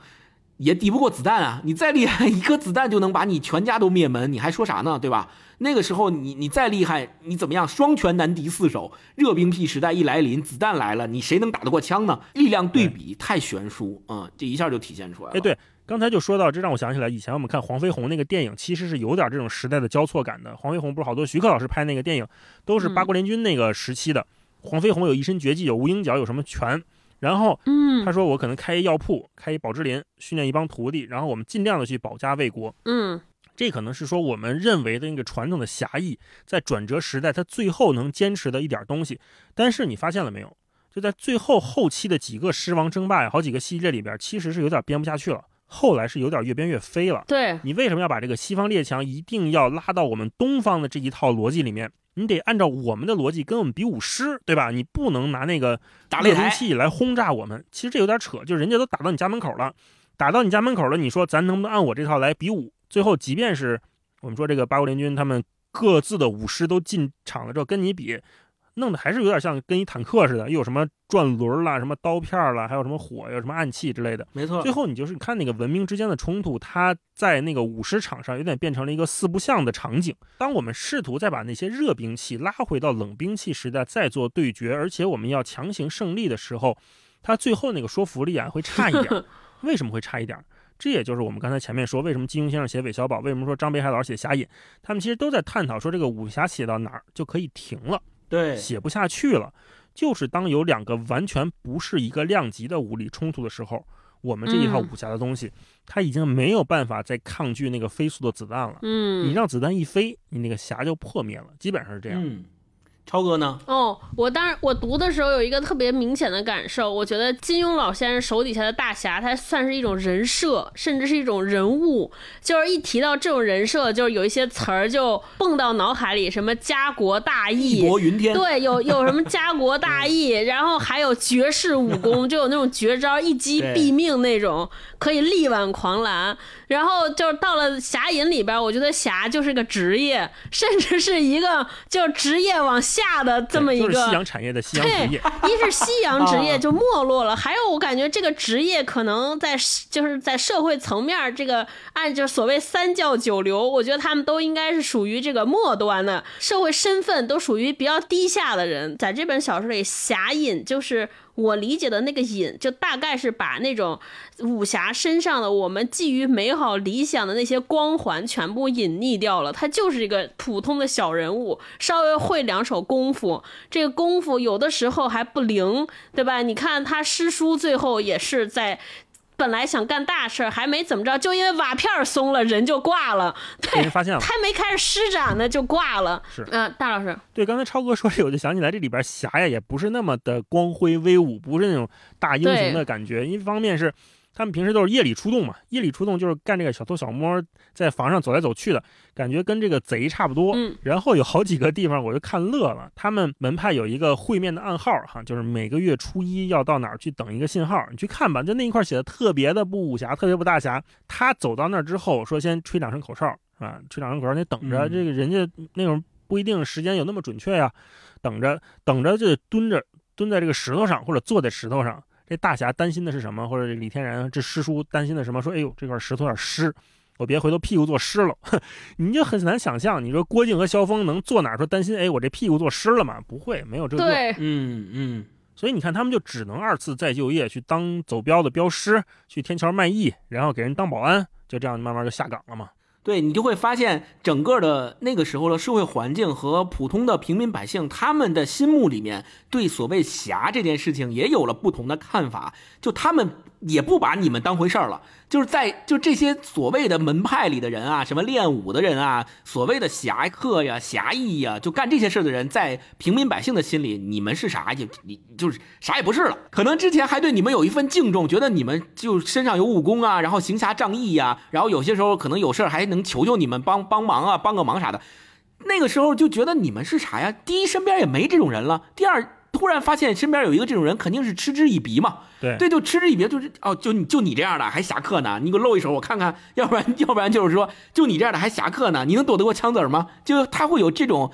Speaker 3: 也抵不过子弹啊！你再厉害，一颗子弹就能把你全家都灭门，你还说啥呢？对吧？那个时候你你再厉害，你怎么样？双拳难敌四手，热兵器时代一来临，子弹来了，你谁能打得过枪呢？力量对比太悬殊啊！这一下就体现出来了。
Speaker 2: 哎，对。刚才就说到，这让我想起来，以前我们看黄飞鸿那个电影，其实是有点这种时代的交错感的。黄飞鸿不是好多徐克老师拍那个电影，都是八国联军那个时期的。黄飞鸿有一身绝技，有无影脚，有什么拳。然后，
Speaker 1: 嗯，
Speaker 2: 他说我可能开一药铺，开一宝芝林，训练一帮徒弟，然后我们尽量的去保家卫国。
Speaker 1: 嗯，
Speaker 2: 这可能是说我们认为的那个传统的侠义，在转折时代，他最后能坚持的一点东西。但是你发现了没有？就在最后后期的几个狮王争霸呀，好几个系列里边，其实是有点编不下去了。后来是有点越编越飞了。
Speaker 1: 对
Speaker 2: 你为什么要把这个西方列强一定要拉到我们东方的这一套逻辑里面？你得按照我们的逻辑跟我们比武师，对吧？你不能拿那个
Speaker 3: 打猎
Speaker 2: 兵器来轰炸我们。其实这有点扯，就是人家都打到你家门口了，打到你家门口了，你说咱能不能按我这套来比武？最后即便是我们说这个八国联军他们各自的武师都进场了之后跟你比，弄得还是有点像跟一坦克似的，又有什么转轮啦、什么刀片啦，还有什么火，有什么暗器之类的。
Speaker 3: 没错
Speaker 2: 最。后你就是看那个文明之间的冲突，它在那个武师场上有点变成了一个四不像的场景。当我们试图再把那些热兵器拉回到冷兵器时代再做对决，而且我们要强行胜利的时候，它最后那个说服力啊会差一点儿。<laughs> 为什么会差一点儿？这也就是我们刚才前面说，为什么金庸先生写韦小宝，为什么说张北海老师写侠隐，他们其实都在探讨说这个武侠写到哪儿就可以停了。
Speaker 3: 对，
Speaker 2: 写不下去了，就是当有两个完全不是一个量级的武力冲突的时候，我们这一套
Speaker 1: 嗯
Speaker 2: 武侠的东西，它已经没有办法再抗拒那个飞速的子弹了。你
Speaker 1: 嗯，
Speaker 2: 让子弹一飞，你那个侠就破灭了，基本上是这样。
Speaker 3: 嗯，超哥呢？
Speaker 1: 哦，我当然我读的时候有一个特别明显的感受，我觉得金庸老先生手底下的大侠，他算是一种人设，甚至是一种人物。就是一提到这种人设，就是有一些词儿就蹦到脑海里，什么家国大义
Speaker 3: 义，薄云天。
Speaker 1: 对，有有什么家国大义，<laughs> 然后还有绝世武功，就有那种绝招一击 <laughs> 毙命那种，可以力挽狂澜。然后就是到了侠隐里边，我觉得侠就是个职业，甚至是一个就是职业往下的这么一个
Speaker 2: 就是夕阳产业的夕阳
Speaker 1: 对，
Speaker 2: 职业。
Speaker 1: 一是夕阳职业
Speaker 3: 啊
Speaker 1: 就没落了，还有我感觉这个职业可能在就是在社会层面，这个按就所谓三教九流，我觉得他们都应该是属于这个末端的，社会身份都属于比较低下的人。在这本小说里，侠隐就是。我理解的那个隐，就大概是把那种武侠身上的我们寄予美好理想的那些光环全部隐匿掉了。他就是一个普通的小人物，稍微会两手功夫，这个功夫有的时候还不灵，对吧？你看他师叔最后也是在。本来想干大事儿，还没怎么着，就因为瓦片儿松了，人就挂了。
Speaker 2: 被
Speaker 1: 对，
Speaker 2: 发现了。
Speaker 1: 还没开始施展呢，就挂了。
Speaker 2: 是
Speaker 1: 嗯、大老师，
Speaker 2: 对，刚才超哥说这，我就想起来，这里边侠呀也不是那么的光辉威武，不是那种大英雄的感觉。一方面是他们平时都是夜里出动嘛，夜里出动就是干这个小偷小摸，在房上走来走去的感觉，跟这个贼差不多。
Speaker 1: 嗯
Speaker 2: 然后有好几个地方我就看乐了，他们门派有一个会面的暗号哈，就是每个月初一要到哪儿去等一个信号，你去看吧，就那一块写的特别的不武侠，特别不大侠。他走到那儿之后说先吹两声口哨啊，吹两声口哨，你等着，
Speaker 3: 嗯
Speaker 2: 这个人家那种不一定时间有那么准确呀、等着等着就蹲着蹲在这个石头上或者坐在石头上。这大侠担心的是什么？或者这李天然这师叔担心的什么？说，哎呦，这块石头有点湿，我别回头屁股坐湿了。<laughs> 你就很难想象，你说郭靖和萧峰能坐哪儿说担心？哎，我这屁股坐湿了吗？不会，没有这个。
Speaker 1: 对，
Speaker 3: 嗯嗯，
Speaker 2: 所以你看，他们就只能二次再就业，去当走镖的镖师，去天桥卖艺，然后给人当保安，就这样慢慢就下岗了嘛。
Speaker 3: 对你就会发现，整个的那个时候的社会环境和普通的平民百姓，他们的心目里面对所谓侠这件事情也有了不同的看法，就他们也不把你们当回事儿了。就是在就这些所谓的门派里的人啊，什么练武的人啊，所谓的侠客呀、侠义呀，就干这些事的人，在平民百姓的心里，你们是啥也你就是啥也不是了。可能之前还对你们有一份敬重，觉得你们就身上有武功啊，然后行侠仗义呀、然后有些时候可能有事还能求求你们帮帮忙啊，帮个忙啥的。那个时候就觉得你们是啥呀？第一，身边也没这种人了；第二，突然发现身边有一个这种人，肯定是嗤之以鼻嘛。
Speaker 2: 对
Speaker 3: 对，就嗤之以鼻，就是哦，就你就你这样的还侠客呢？你给我露一手我看看，要不然要不然就是说，就你这样的还侠客呢？你能躲得过枪子儿吗？就他会有这种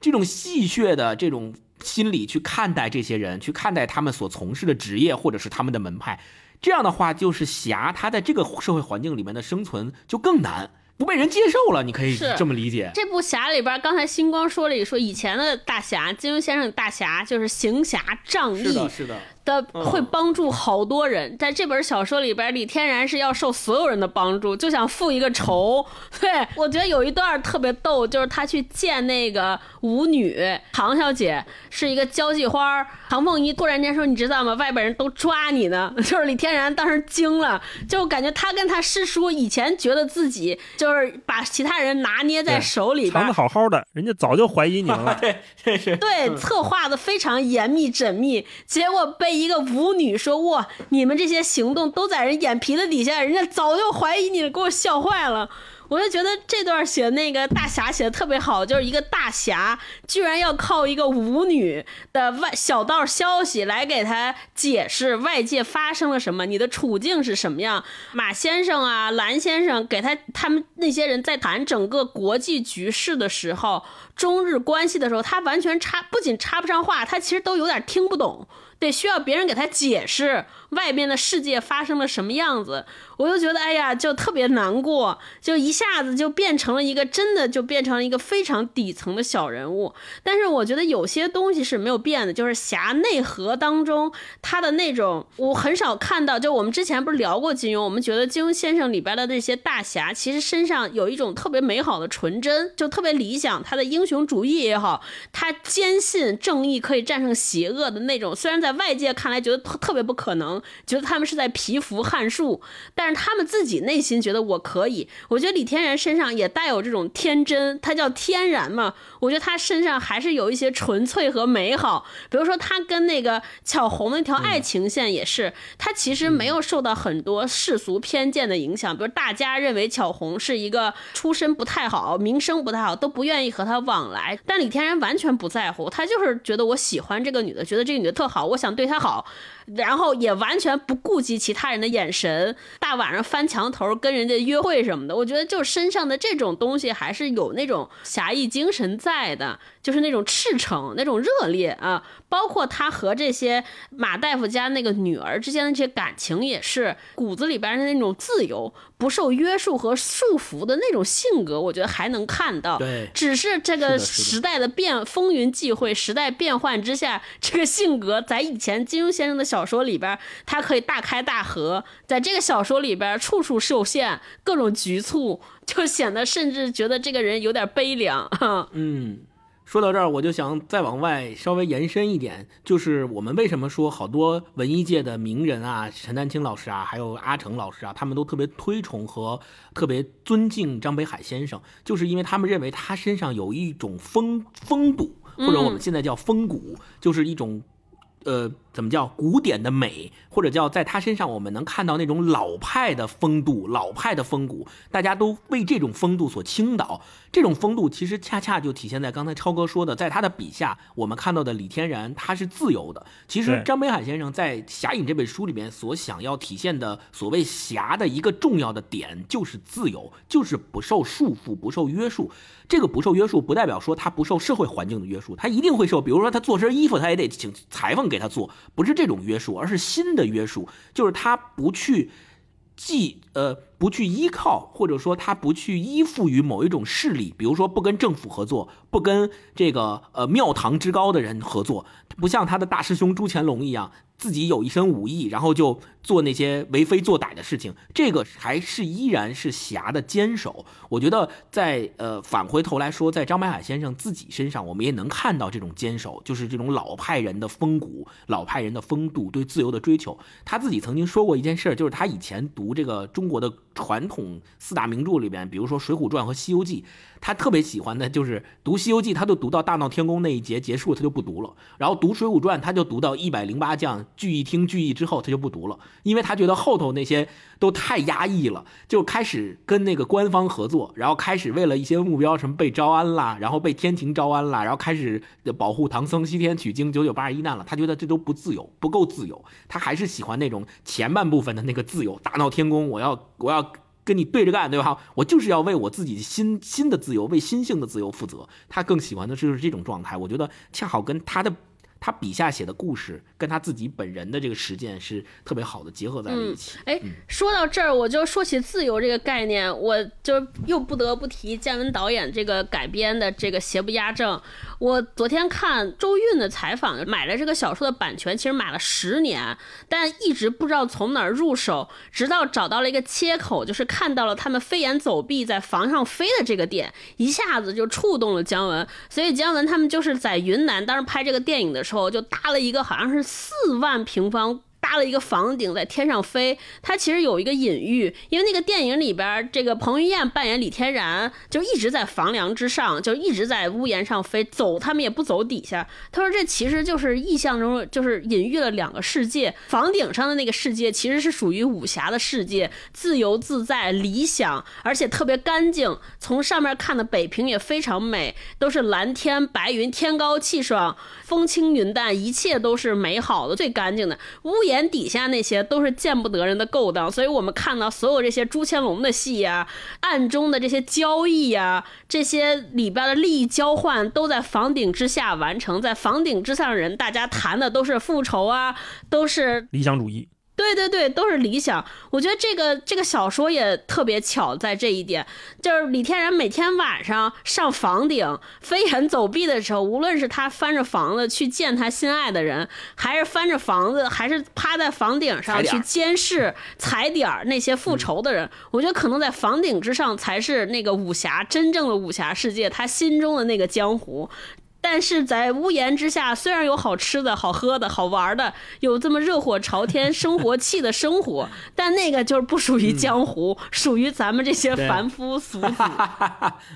Speaker 3: 这种戏谑的这种心理去看待这些人，去看待他们所从事的职业或者是他们的门派。这样的话，就是侠他在这个社会环境里面的生存就更难，不被人接受了。你可以这么理解。
Speaker 1: 这部侠里边，刚才星光说了一说，以前的大侠，金庸先生大侠就是行侠仗义
Speaker 3: 是的，是的，
Speaker 1: 的，
Speaker 3: 嗯
Speaker 1: 会帮助好多人。在这本小说里边，李天然是要受所有人的帮助，就想复一个仇。对我觉得有一段特别逗，就是他去见那个舞女唐小姐，是一个交际花。唐凤仪突然间说：“你知道吗？外边人都抓你呢。<laughs> ”就是李天然当时惊了，就感觉他跟他师叔以前觉得自己就是把其他人拿捏在手里边
Speaker 2: 藏的，好好的，人家早就怀疑你了。<laughs>
Speaker 3: 对，<laughs>
Speaker 1: 对，策划的非常严密缜密，结果被一个舞女说：“哇，你们这些行动都在人眼皮子底下，人家早就怀疑你，给我笑坏了。”我就觉得这段写那个大侠写的特别好，就是一个大侠居然要靠一个舞女的外小道消息来给他解释外界发生了什么，你的处境是什么样。马先生啊，蓝先生给他他们那些人在谈整个国际局势的时候，中日关系的时候，他完全插不仅插不上话，他其实都有点听不懂，得需要别人给他解释外面的世界发生了什么样子。我就觉得，哎呀，就特别难过，就一下子就变成了一个真的就变成了一个非常底层的小人物。但是我觉得有些东西是没有变的，就是侠内核当中他的那种，我很少看到。就我们之前不是聊过金庸，我们觉得金庸先生里边的那些大侠，其实身上有一种特别美好的纯真，就特别理想。他的英雄主义也好，他坚信正义可以战胜邪恶的那种，虽然在外界看来觉得特别不可能，觉得他们是在蚍蜉撼树，但是他们自己内心觉得我可以。我觉得李天然身上也带有这种天真，他叫天然嘛。我觉得他身上还是有一些纯粹和美好。比如说他跟那个巧红那条爱情线也是，他其实没有受到很多世俗偏见的影响。比如大家认为巧红是一个出身不太好、名声不太好，都不愿意和他往来。但李天然完全不在乎，他就是觉得我喜欢这个女的，觉得这个女的特好，我想对他好。然后也完全不顾及其他人的眼神，大晚上翻墙头跟人家约会什么的，我觉得就身上的这种东西还是有那种侠义精神在的，就是那种赤诚、那种热烈啊。包括他和这些马大夫家那个女儿之间的这些感情，也是骨子里边的那种自由、不受约束和束缚的那种性格，我觉得还能看到。
Speaker 3: 对，
Speaker 1: 只是这个时代的变风云际会、时代变幻之下，这个性格在以前金庸先生的小小说里边，他可以大开大合，在这个小说里边处处受限，各种局促，就显得甚至觉得这个人有点悲凉。<laughs>
Speaker 3: 嗯。说到这儿，我就想再往外稍微延伸一点，就是我们为什么说好多文艺界的名人啊，陈丹青老师啊，还有阿成老师啊，他们都特别推崇和特别尊敬张北海先生，就是因为他们认为他身上有一种风风度，或者我们现在叫风骨，就是一种，呃。怎么叫古典的美，或者叫在他身上我们能看到那种老派的风度、老派的风骨，大家都为这种风度所倾倒。这种风度其实恰恰就体现在刚才超哥说的，在他的笔下，我们看到的李天然他是自由的。其实张北海先生在《侠影》这本书里面所想要体现的所谓侠的一个重要的点，就是自由，就是不受束缚、不受约束。这个不受约束，不代表说他不受社会环境的约束，他一定会受。比如说他做身衣服，他也得请裁缝给他做。不是这种约束，而是新的约束，就是他不去既呃。不去依靠，或者说他不去依附于某一种势力，比如说不跟政府合作，不跟这个呃庙堂之高的人合作，不像他的大师兄朱乾隆一样，自己有一身武艺，然后就做那些为非作歹的事情。这个还是依然是侠的坚守。我觉得在呃返回头来说，在张北海先生自己身上，我们也能看到这种坚守，就是这种老派人的风骨、老派人的风度、对自由的追求。他自己曾经说过一件事，就是他以前读这个中国的。传统四大名著里边，比如说《水浒传》和《西游记》，他特别喜欢的就是读《西游记》，他就读到大闹天宫那一节结束，他就不读了。然后读《水浒传》，他就读到一百零八将聚义厅聚义之后，他就不读了，因为他觉得后头那些都太压抑了，就开始跟那个官方合作，然后开始为了一些目标，什么被招安啦，然后被天庭招安啦，然后开始保护唐僧西天取经九九八十一难了。他觉得这都不自由，不够自由，他还是喜欢那种前半部分的那个自由。大闹天宫，我要我要。跟你对着干，对吧？我就是要为我自己新新的自由，为新性的自由负责。他更喜欢的就是这种状态，我觉得恰好跟他的他笔下写的故事，跟他自己本人的这个实践是特别好的结合在了一起。
Speaker 1: 哎，说到这儿，我就说起自由这个概念，我就又不得不提姜文导演这个改编的这个《邪不压正》。我昨天看周韵的采访，买了这个小说的版权，其实买了十年，但一直不知道从哪儿入手，直到找到了一个切口，就是看到了他们飞檐走壁在房上飞的这个点，一下子就触动了姜文。所以姜文他们就是在云南当时拍这个电影的时候，就搭了一个好像是四万平方。搭了一个房顶在天上飞，它其实有一个隐喻，因为那个电影里边，这个彭于晏扮演李天然，就一直在房梁之上，就一直在屋檐上飞，走他们也不走底下。他说这其实就是意象中，就是隐喻了两个世界，房顶上的那个世界其实是属于武侠的世界，自由自在、理想，而且特别干净。从上面看的北平也非常美，都是蓝天白云，天高气爽，风轻云淡，一切都是美好的、最干净的。屋檐眼底下那些都是见不得人的勾当，所以我们看到所有这些朱千龙的戏呀，暗中的这些交易呀，这些里边的利益交换都在房顶之下完成，在房顶之上的人，大家谈的都是复仇啊，都是
Speaker 2: 理想主义。
Speaker 1: 对对对，都是理想。我觉得这个这个小说也特别巧，在这一点，就是李天然每天晚上上房顶飞檐走壁的时候，无论是他翻着房子去见他心爱的人，还是翻着房子，还是趴在房顶上去监视踩点儿那些复仇的人，我觉得可能在房顶之上才是那个武侠真正的武侠世界，他心中的那个江湖。但是在屋檐之下，虽然有好吃的、好喝的、好玩的，有这么热火朝天、生活气的生活，<laughs> 但那个就是不属于江湖，属于咱们这些凡夫俗子。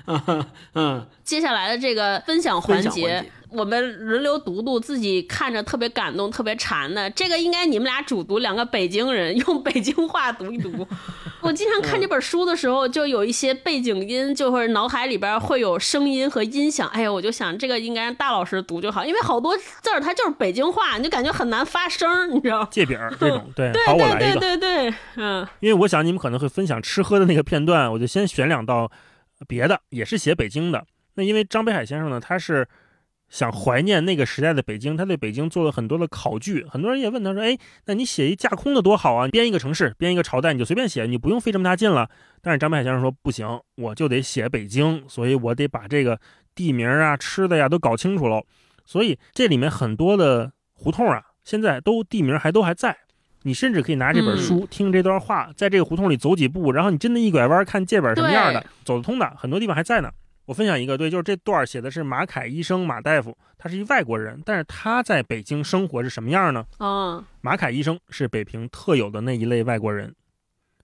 Speaker 1: <laughs>
Speaker 3: 嗯，
Speaker 1: 接下来的这个分享环节。我们轮流读读自己看着特别感动、特别馋的。这个应该你们俩主读，两个北京人用 <laughs> 北京话读一读。<laughs> 我经常看这本书的时候，就有一些背景音，就会脑海里边会有声音和音响。哎呀，我就想这个应该让大老师读就好，因为好多字儿它就是北京话，你就感觉很难发声，你知道？
Speaker 2: 借饼这种，
Speaker 1: 对，
Speaker 2: 好，我来
Speaker 1: 一个。对对对，嗯。
Speaker 2: 因为我想你们可能会分享吃喝的那个片段，我就先选两道别的，也是写北京的。那因为张北海先生呢，他是。想怀念那个时代的北京，他对北京做了很多的考据。很多人也问他说：“哎，那你写一架空的多好啊！编一个城市，编一个朝代，你就随便写，你不用费这么大劲了。”但是张北海先生说：“不行，我就得写北京，所以我得把这个地名啊、吃的呀都搞清楚喽。所以这里面很多的胡同啊，现在都地名还都还在。你甚至可以拿这本书听这段话，在这个胡同里走几步，然后你真的一拐弯看界本什么样的，走得通的，很多地方还在呢。”我分享一个，对，就是这段写的是马凯医生马大夫，他是一外国人，但是他在北京生活是什么样呢？
Speaker 1: 啊，
Speaker 2: 马凯医生是北平特有的那一类外国人，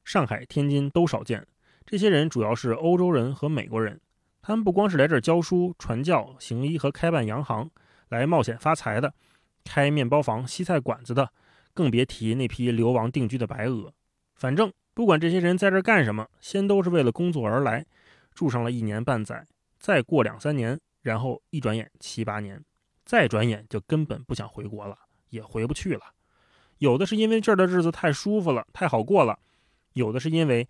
Speaker 2: 上海、天津都少见。这些人主要是欧洲人和美国人，他们不光是来这儿教书、传教、行医和开办洋行，来冒险发财的，开面包房、西菜馆子的，更别提那批流亡定居的白俄。反正不管这些人在这儿干什么，先都是为了工作而来，住上了一年半载。再过两三年，然后一转眼七八年，再转眼就根本不想回国了，也回不去了。有的是因为这儿的日子太舒服了，太好过了；有的是因为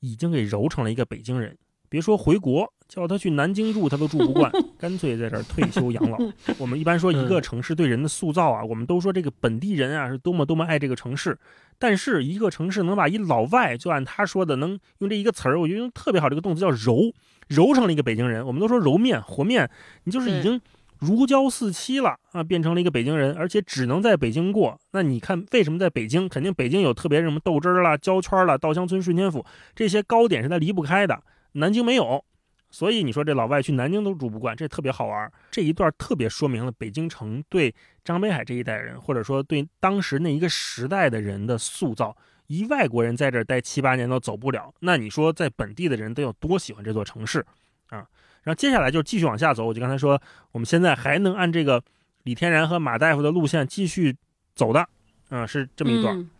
Speaker 2: 已经给揉成了一个北京人。别说回国，叫他去南京住，他都住不惯，<laughs> 干脆在这儿退休养老。我们一般说一个城市对人的塑造啊，我们都说这个本地人啊是多么多么爱这个城市。但是一个城市能把一老外，就按他说的，能用这一个词儿，我觉得用特别好，这个动词叫揉。揉成了一个北京人，我们都说揉面和面，你就是已经如胶似漆了啊，变成了一个北京人，而且只能在北京过。那你看为什么在北京？肯定北京有特别什么豆汁儿啦、焦圈啦、稻香村、顺天府这些糕点是它离不开的，南京没有，所以你说这老外去南京都住不惯，这特别好玩。这一段特别说明了北京城对张北海这一代人，或者说对当时那一个时代的人的塑造。一外国人在这儿待七八年都走不了，那你说在本地的人都有多喜欢这座城市啊？然后接下来就继续往下走，我就刚才说，我们现在还能按这个李天然和马大夫的路线继续走的，啊，是这么一段。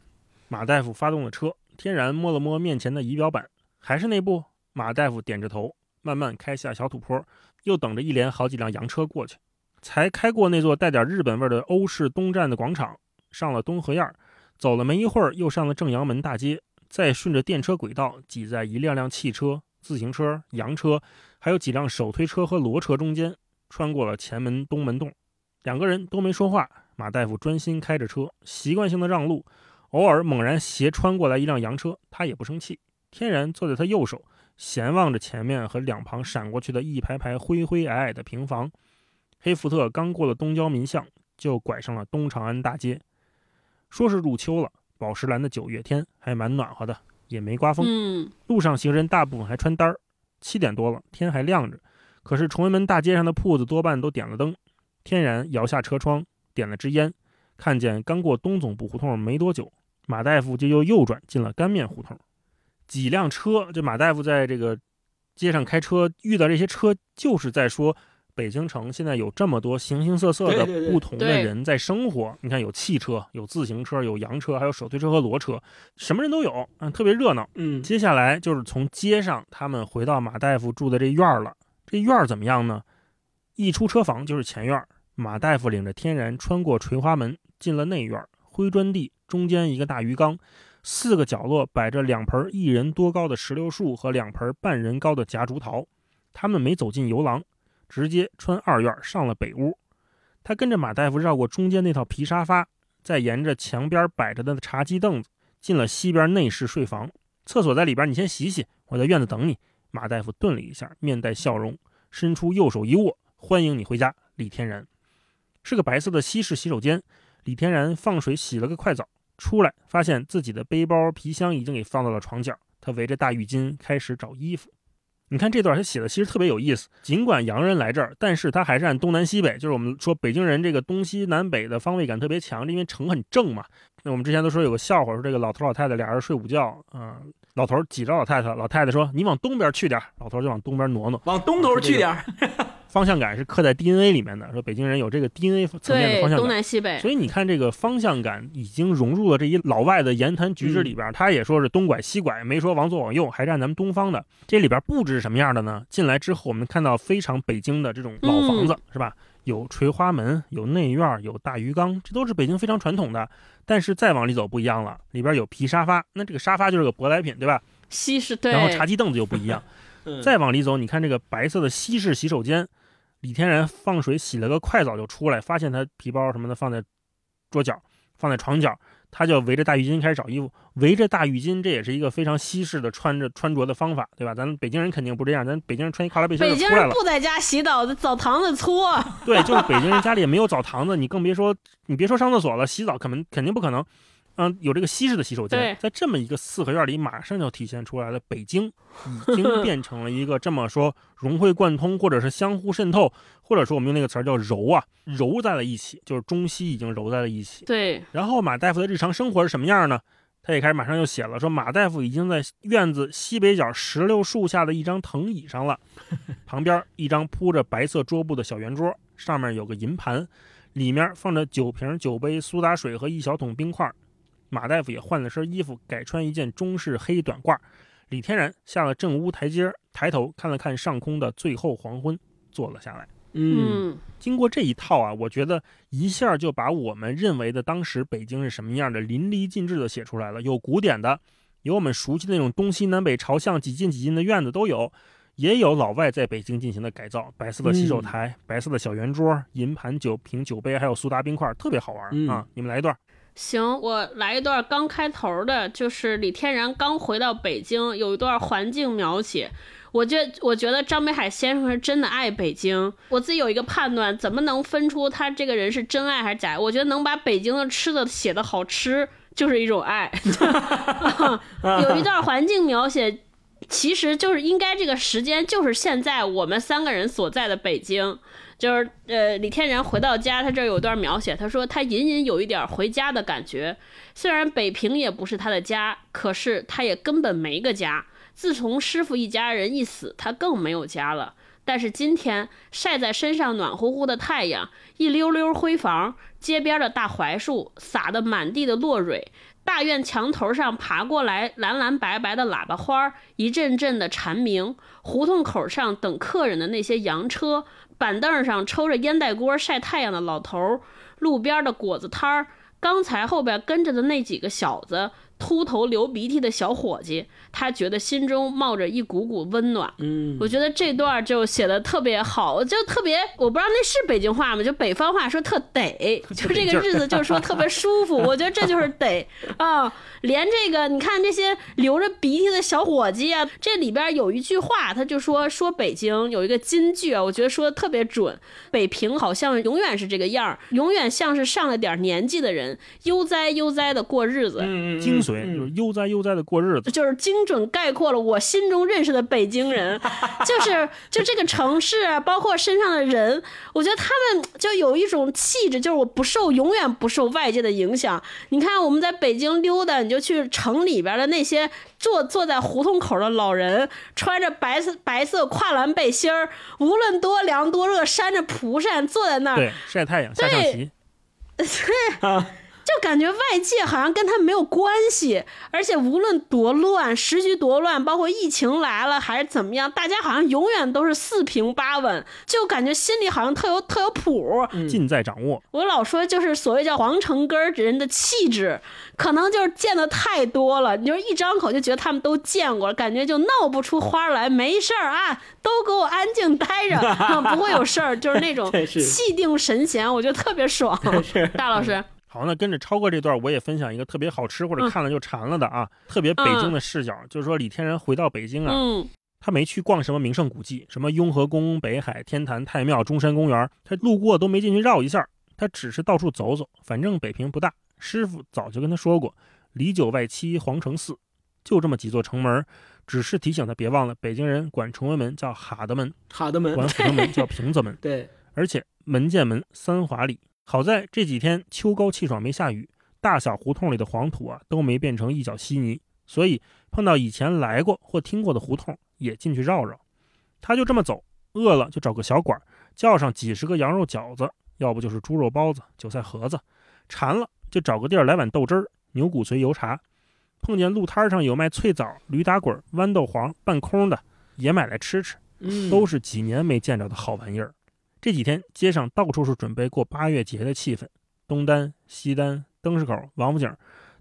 Speaker 2: 马大夫发动了车，天然摸了摸面前的仪表板，还是那部。马大夫点着头，慢慢开下小土坡，又等着一连好几辆洋车过去，才开过那座带点日本味的欧式东站的广场，上了东河沿儿。走了没一会儿，又上了正阳门大街，再顺着电车轨道挤在一辆辆汽车、自行车、洋车，还有几辆手推车和骡车中间，穿过了前门东门洞。两个人都没说话，马大夫专心开着车，习惯性的让路。偶尔猛然斜穿过来一辆洋车，他也不生气。天然坐在他右手，闲望着前面和两旁闪过去的一排排灰灰矮矮的平房。黑福特刚过了东郊民巷，就拐上了东长安大街。说是入秋了，宝石蓝的九月天还蛮暖和的，也没刮风。
Speaker 1: 嗯，
Speaker 2: 路上行人大部分还穿单儿。七点多了，天还亮着，可是崇文门大街上的铺子多半都点了灯。天然摇下车窗，点了支烟，看见刚过东总部胡同没多久，马大夫就又右转进了干面胡同。几辆车，这马大夫在这个街上开车遇到这些车，就是在说北京城现在有这么多形形色色的不同的人在生活。你看，有汽车，有自行车，有洋车，还有手推车和骡车，什么人都有，嗯，特别热闹。
Speaker 3: 嗯，
Speaker 2: 接下来就是从街上，他们回到马大夫住的这院儿了。这院儿怎么样呢？一出车房就是前院儿。马大夫领着天然穿过垂花门，进了内院儿。灰砖地中间一个大鱼缸，四个角落摆着两盆一人多高的石榴树和两盆半人高的夹竹桃。他们没走进游廊，直接穿二院上了北屋。他跟着马大夫绕过中间那套皮沙发，再沿着墙边摆着的茶几凳子，进了西边内室睡房。厕所在里边，你先洗洗，我在院子等你。马大夫顿了一下，面带笑容，伸出右手一握，欢迎你回家，李天然。是个白色的西式洗手间，李天然放水洗了个快澡，出来发现自己的背包、皮箱已经给放到了床角，他围着大浴巾开始找衣服。你看这段他写的其实特别有意思，尽管洋人来这儿，但是他还是按东南西北，就是我们说北京人这个东西南北的方位感特别强，因为城很正嘛。那我们之前都说有个笑话，说这个老头老太太俩人睡午觉，嗯、老头挤着老太太，老太太说你往东边去点，老头就往东边挪挪。
Speaker 3: 往东头去点儿。
Speaker 2: 方向感是刻在 DNA 里面的，说北京人有这个 DNA 层面的方向感。
Speaker 1: 南西北，
Speaker 2: 所以你看，这个方向感已经融入了这一老外的言谈举止里边。他也说是东拐西拐，没说往左往右，还是按咱们东方的。这里边布置是什么样的呢？进来之后，我们看到非常北京的这种老房子，是吧？有垂花门，有内院，有大鱼缸，这都是北京非常传统的。但是再往里走不一样了，里边有皮沙发，那这个沙发就是个舶来品，对吧？
Speaker 1: 西式对，
Speaker 2: 然后茶几凳子又不一样。<laughs>
Speaker 3: 嗯
Speaker 2: 再往里走，你看这个白色的西式洗手间，李天然放水洗了个快澡就出来，发现他皮包什么的放在桌角，放在床角，他就围着大浴巾开始找衣服。围着大浴巾，这也是一个非常西式的穿着穿着的方法，对吧？咱北京人肯定不这样，咱北京人穿一跨栏背心
Speaker 1: 北
Speaker 2: 就出来了。
Speaker 1: 京人不在家洗澡，在澡堂子搓。
Speaker 2: 对，就是北京人家里也没有澡堂子，你更别说你别说上厕所了，洗澡肯定肯定不可能。嗯，有这个西式的洗手间，在这么一个四合院里，马上就体现出来了，北京已经 <laughs> 变成了一个这么说融会贯通，或者是相互渗透，或者说我们用那个词儿叫揉啊，揉在了一起，就是中西已经揉在了一起。
Speaker 1: 对，
Speaker 2: 然后马大夫的日常生活是什么样呢？他也开始马上就写了，说马大夫已经在院子西北角石榴树下的一张藤椅上了，<laughs> 旁边一张铺着白色桌布的小圆桌，上面有个银盘，里面放着酒瓶、酒杯、苏打水和一小桶冰块。马大夫也换了身衣服，改穿一件中式黑短褂。李天然下了正屋台阶，抬头看了看上空的最后黄昏，坐了下来。
Speaker 3: 嗯
Speaker 1: 嗯，
Speaker 2: 经过这一套啊，我觉得一下就把我们认为的当时北京是什么样的淋漓尽致的写出来了。有古典的，有我们熟悉的那种东西南北朝向几进几进的院子都有，也有老外在北京进行的改造，白色的洗手台、白色的小圆桌、银盘、酒瓶、酒杯，还有苏打冰块，特别好玩、
Speaker 3: 嗯
Speaker 2: 啊！你们来一段。
Speaker 1: 行，我来一段刚开头的，就是李天然刚回到北京，有一段环境描写。我觉我觉得张北海先生是真的爱北京。我自己有一个判断，怎么能分出他这个人是真爱还是假爱？我觉得能把北京的吃的写的好吃，就是一种爱。<laughs> 有一段环境描写，其实就是应该这个时间就是现在我们三个人所在的北京。就是呃，李天然回到家，他这儿有段描写，他说他隐隐有一点回家的感觉。虽然北平也不是他的家，可是他也根本没个家。自从师傅一家人一死，他更没有家了。但是今天晒在身上暖乎乎的太阳，一溜溜灰房，街边的大槐树撒得满地的落蕊，大院墙头上爬过来蓝蓝白白的喇叭花，一阵阵的蝉鸣。胡同口上等客人的那些洋车，板凳上抽着烟袋锅晒太阳的老头，路边的果子摊儿，刚才后边跟着的那几个小子，秃头流鼻涕的小伙计，他觉得心中冒着一股股温暖。
Speaker 3: 嗯，
Speaker 1: 我觉得这段就写的特别好，就特别，我不知道那是北京话吗？就北方话说特得，<laughs> 就这个日子就是说特别舒服。我觉得这就是得啊，连这个你看这些流着鼻涕的小伙计啊，这里边有一句话，他就说说北京有一个金句啊，我觉得说的特别准。北平好像永远是这个样儿，永远像是上了点年纪的人，悠哉悠哉的过日子。
Speaker 3: 嗯嗯
Speaker 2: 精髓，
Speaker 3: 嗯
Speaker 2: 就是悠哉悠哉的过日子。
Speaker 1: 就是精准概括了我心中认识的北京人，<laughs> 就是就这个城市啊，包括身上的人，我觉得他们就有一种气质，就是我不受永远不受外界的影响。你看我们在北京溜达，你就去城里边的那些坐坐在胡同口的老人，穿着白色白色跨栏背心儿，无论多凉多热，扇着蒲扇坐在那儿，
Speaker 2: 对，晒太阳，下象棋，<laughs>
Speaker 1: 就感觉外界好像跟他没有关系，而且无论多乱，时局多乱，包括疫情来了还是怎么样，大家好像永远都是四平八稳，就感觉心里好像特有特有谱。
Speaker 2: 尽在掌握。
Speaker 1: 我老说就是所谓叫皇城根儿人的气质，可能就是见的太多了，你就一张口就觉得他们都见过了，感觉就闹不出花来。没事儿啊，都给我安静待着，啊 <laughs> 不会有事儿，就是那种气定神闲，我觉得特别爽。<laughs> 大老师，
Speaker 2: 好，那跟着超哥这段，我也分享一个特别好吃或者
Speaker 1: 嗯。
Speaker 2: 看了就馋了的啊，特别北京的视角，就是说李天然回到北京啊，
Speaker 1: 嗯。
Speaker 2: 他没去逛什么名胜古迹，什么雍和宫、北海、天坛、太庙、中山公园，他路过都没进去绕一下，他只是到处走走，反正北平不大，师傅早就跟他说过，里九外七，皇城四，就这么几座城门，只是提醒他别忘了，北京人管崇文门叫哈德门，
Speaker 3: 哈德门
Speaker 2: 管，阜成门叫平则门，<laughs>
Speaker 3: 对，
Speaker 2: 而且门见门三华里。好在这几天秋高气爽，没下雨，大小胡同里的黄土啊都没变成一脚稀泥，所以碰到以前来过或听过的胡同也进去绕绕。他就这么走，饿了就找个小馆儿，叫上几十个羊肉饺子，要不就是猪肉包子、韭菜盒子，馋了就找个地儿来碗豆汁儿、牛骨髓油茶。碰见路摊上有卖脆枣、驴打滚、豌豆黄半空的，也买来吃吃。
Speaker 3: 嗯，
Speaker 2: 都是几年没见着的好玩意儿。这几天街上到处是准备过八月节的气氛，东单、西单、灯市口、王府井，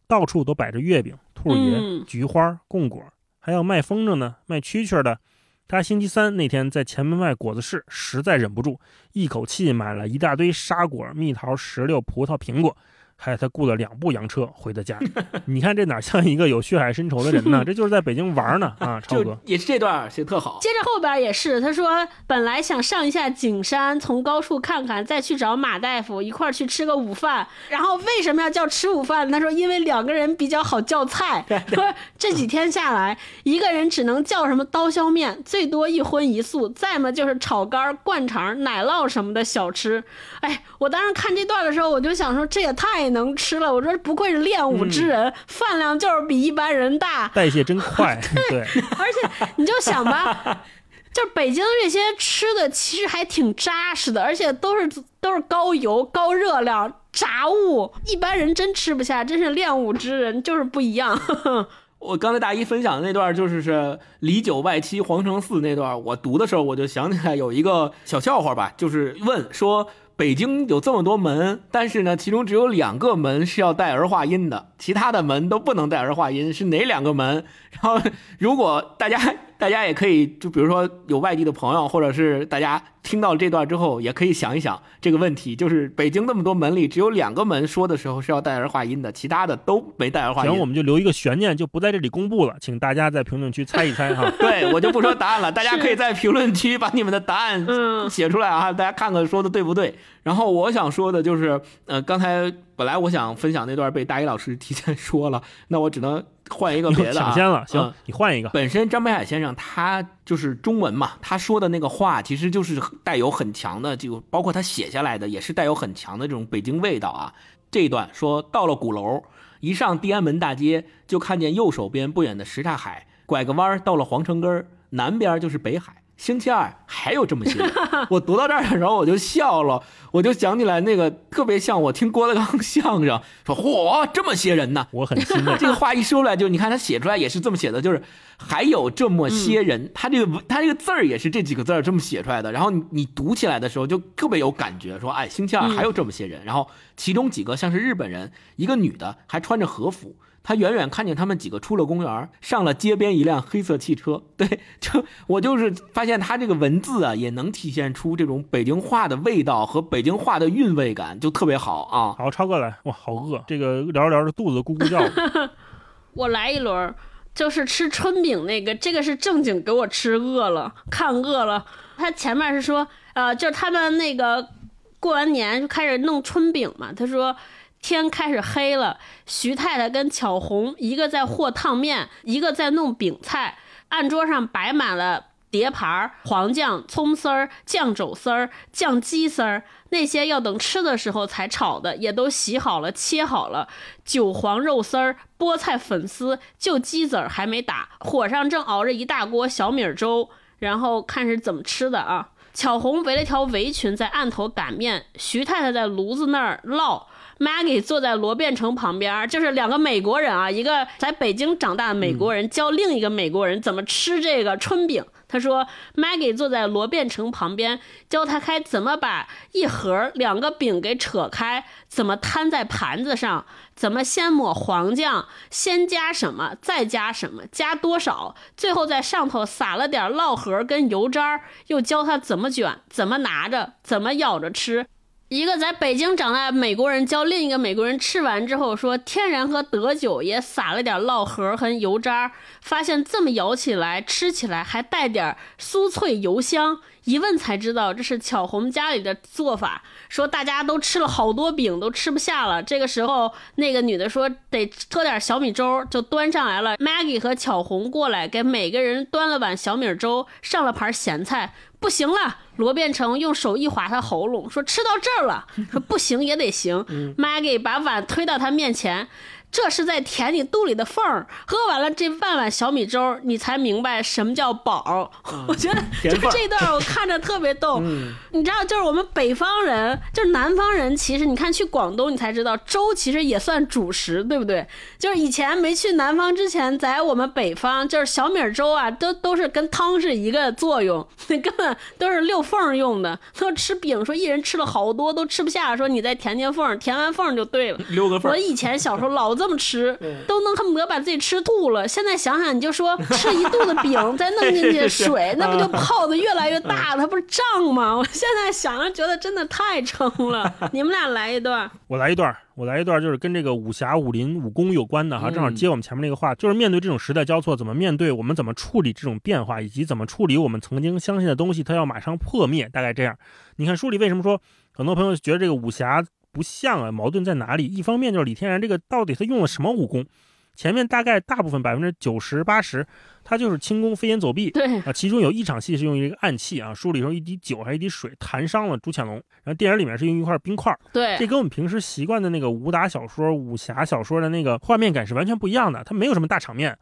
Speaker 2: 到处都摆着月饼、兔爷、
Speaker 1: 嗯
Speaker 2: 菊花、贡果，还有卖风筝呢、卖蛐蛐的。他星期三那天在前门外果子市，实在忍不住，一口气买了一大堆沙果、蜜桃、石榴、葡萄、苹果，还他雇了两部洋车回的家。<laughs> 你看这哪像一个有血海深仇的人呢？<laughs> 这就是在北京玩呢啊，超哥
Speaker 3: 就。也是这段写特好，
Speaker 1: 接着后边也是，他说本来想上一下景山，从高处看看，再去找马大夫一块儿去吃个午饭。然后为什么要叫吃午饭？他说因为两个人比较好叫菜。说这几天下来，一个人只能叫什么刀削面，最多一荤一素，再么就是炒肝、灌肠、奶酪什么的小吃。哎，我当时看这段的时候，我就想说这也太能吃了。我说不愧是练武之人，饭量就是比一般人大。
Speaker 2: 代谢真快，<laughs> 对，
Speaker 1: 而且你就想吧，<laughs> 就是北京这些吃的其实还挺扎实的，而且都是都是高油、高热量炸物，一般人真吃不下。真是练武之人就是不一样。<laughs>
Speaker 3: 我刚才大一分享的那段就是是里九外七皇城寺那段，我读的时候我就想起来有一个小笑话吧，就是问说北京有这么多门，但是呢，其中只有两个门是要带儿化音的，其他的门都不能带儿化音，是哪两个门？然后如果大家大家也可以，就比如说有外地的朋友，或者是大家听到这段之后，也可以想一想这个问题，就是北京那么多门里，只有两个门说的时候是要带儿化音的，其他的都没带儿化音。
Speaker 2: 行，我们就留一个悬念，就不在这里公布了，请大家在评论区猜一猜哈。<laughs>
Speaker 3: 对我就不说答案了，大家可以在评论区把你们的答案
Speaker 1: 嗯
Speaker 3: 写出来啊，大家看看说的对不对。然后我想说的就是，呃，刚才本来我想分享那段被大一老师提前说了，那我只能换一个别的、啊。<laughs>
Speaker 2: 抢先了，行，
Speaker 3: 嗯
Speaker 2: 你换一个。
Speaker 3: 本身张北海先生他就是中文嘛，他说的那个话其实就是带有很强的这个，包括他写下来的也是带有很强的这种北京味道啊。这一段说到了鼓楼，一上地安门大街就看见右手边不远的什刹海，拐个弯儿到了皇城根儿，南边就是北海。星期二还有这么些人，<laughs> 我读到这儿的时候我就笑了，我就想起来那个特别像我听郭德纲相声说，嚯，这么些人呢，
Speaker 2: 我很欣慰，<laughs>
Speaker 3: 这个话一说出来，就你看他写出来也是这么写的，就是还有这么些人，<laughs> 他这个文他这个字儿也是这几个字儿这么写出来的。然后你你读起来的时候就特别有感觉，说哎，星期二还有这么些人。然后其中几个像是日本人，一个女的还穿着和服。他远远看见他们几个出了公园，上了街边一辆黑色汽车。<laughs> 对，就我就是发现他这个文字啊，也能体现出这种北京话的味道和北京话的韵味感，就特别好啊。
Speaker 2: 好，超哥来，哇，好饿，这个聊着聊着肚子咕咕叫了。<laughs>
Speaker 1: 我来一轮儿，就是吃春饼那个，这个是正经给我吃饿了，看饿了。他前面是说，呃，就是他们那个过完年就开始弄春饼嘛。他说，天开始黑了，徐太太跟巧红一个在和烫面，一个在弄饼菜，案桌上摆满了。碟盘儿、黄酱、葱丝儿、酱肘丝儿、酱鸡丝儿，那些要等吃的时候才炒的，也都洗好了、切好了。韭黄肉丝儿、菠菜粉丝，就鸡子儿还没打。火上正熬着一大锅小米粥，然后看是怎么吃的啊。巧红围了条围裙在案头擀面，徐太太在炉子那儿烙。Maggie 坐在罗变成旁边，就是两个美国人啊，一个在北京长大的美国人教另一个美国人怎么吃这个春饼。他说，Maggie 坐在罗变成旁边，教他开怎么把一盒两个饼给扯开，怎么摊在盘子上，怎么先抹黄酱，先加什么，再加什么，加多少，最后在上头撒了点烙盒跟油渣，又教他怎么卷，怎么拿着，怎么咬着吃。一个在北京长大的美国人教另一个美国人吃完之后说，天然和德酒也撒了点烙盒和油渣，发现这么咬起来吃起来还带点酥脆油香。一问才知道这是巧红家里的做法。说大家都吃了好多饼都吃不下了，这个时候那个女的说得喝点小米粥，就端上来了。Maggie 和巧红过来给每个人端了碗小米粥，上了盘咸菜。不行了，罗变成用手一划他喉咙，说吃到这儿了，说不行也得行。Maggie 把碗推到他面前。这是在填你肚里的缝儿，喝完了这半碗小米粥，你才明白什么叫饱。<laughs> 我觉得就是这段我看着特别逗。你知道，就是我们北方人，就是南方人，其实你看去广东，你才知道粥其实也算主食，对不对？就是以前没去南方之前，在我们北方，就是小米粥啊，都都是跟汤是一个作用，那 <laughs> 根本都是溜缝用的。说吃饼，说一人吃了好多都吃不下，说你再填填缝，填完缝就对了。
Speaker 2: 溜个缝。
Speaker 1: 我以前小时候老这么吃，都能恨不得把自己吃吐了。现在想想，你就说 <laughs> 吃一肚子饼，再弄 <laughs> 进去水，那不就泡的越来越大，它不是胀吗？<laughs> 我现在想着觉得真的太撑了。你们俩来一段，
Speaker 2: 我来一段，我来一段，就是跟这个武侠、武林、武功有关的哈，正好接我们前面那个话，就是面对这种时代交错，怎么面对？我们怎么处理这种变化，以及怎么处理我们曾经相信的东西，它要马上破灭，大概这样。你看书里为什么说很多朋友觉得这个武侠？不像啊，矛盾在哪里？一方面就是李天然这个到底他用了什么武功？前面大概大部分百分之九十八十，他就是轻功飞檐走壁。
Speaker 1: 对
Speaker 2: 啊，其中有一场戏是用一个暗器啊，书里头一滴酒还是一滴水弹伤了朱潜龙，然后电影里面是用一块冰块。
Speaker 1: 对，
Speaker 2: 这跟我们平时习惯的那个武打小说、武侠小说的那个画面感是完全不一样的。它没有什么大场面。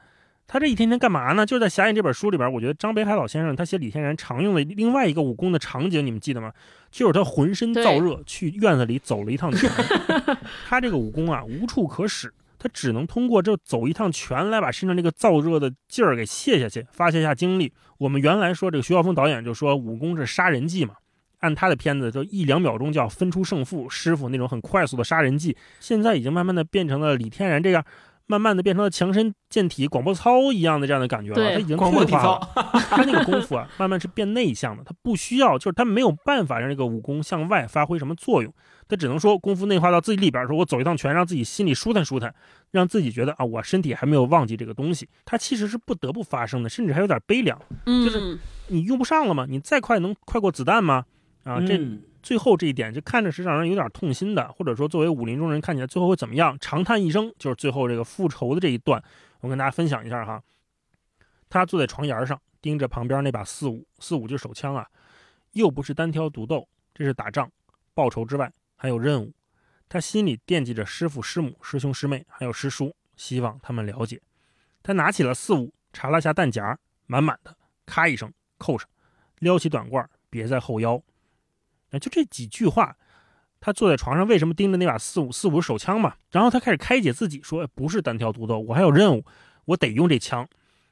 Speaker 2: 他这一天天干嘛呢？就是在《侠影》这本书里边，我觉得张北海老先生他写李天然常用的另外一个武功的场景，你们记得吗？就是他浑身燥热，去院子里走了一趟拳。<laughs> 他这个武功啊，无处可使，他只能通过这走一趟拳来把身上这个燥热的劲儿给泄下去，发泄一下精力。我们原来说这个徐浩峰导演就说武功是杀人技嘛，按他的片子就一两秒钟就要分出胜负，师傅那种很快速的杀人技，现在已经慢慢的变成了李天然这样。慢慢的变成了强身健体、广播操一样的这样的感觉了，他已经退化了。他那个功夫啊，<laughs> 慢慢是变内向的，他不需要，就是他没有办法让这个武功向外发挥什么作用，他只能说功夫内化到自己里边，说我走一趟拳，让自己心里舒坦舒坦，让自己觉得啊，我身体还没有忘记这个东西。他其实是不得不发生的，甚至还有点悲凉，就是你用不上了吗？你再快能快过子弹吗？啊，这。最后这一点就看着是让人有点痛心的，或者说作为武林中人看起来最后会怎么样？长叹一声，就是最后这个复仇的这一段，我跟大家分享一下哈。他坐在床沿上，盯着旁边那把四五四五就是手枪啊，又不是单挑独斗，这是打仗报仇之外还有任务。他心里惦记着师傅师母师兄师妹还有师叔，希望他们了解。他拿起了四五，查了下弹夹，满满的，咔一声扣上，撩起短褂别在后腰。就这几句话，他坐在床上，为什么盯着那把四五四五手枪嘛？然后他开始开解自己说：“不是单挑独斗，我还有任务，我得用这枪。”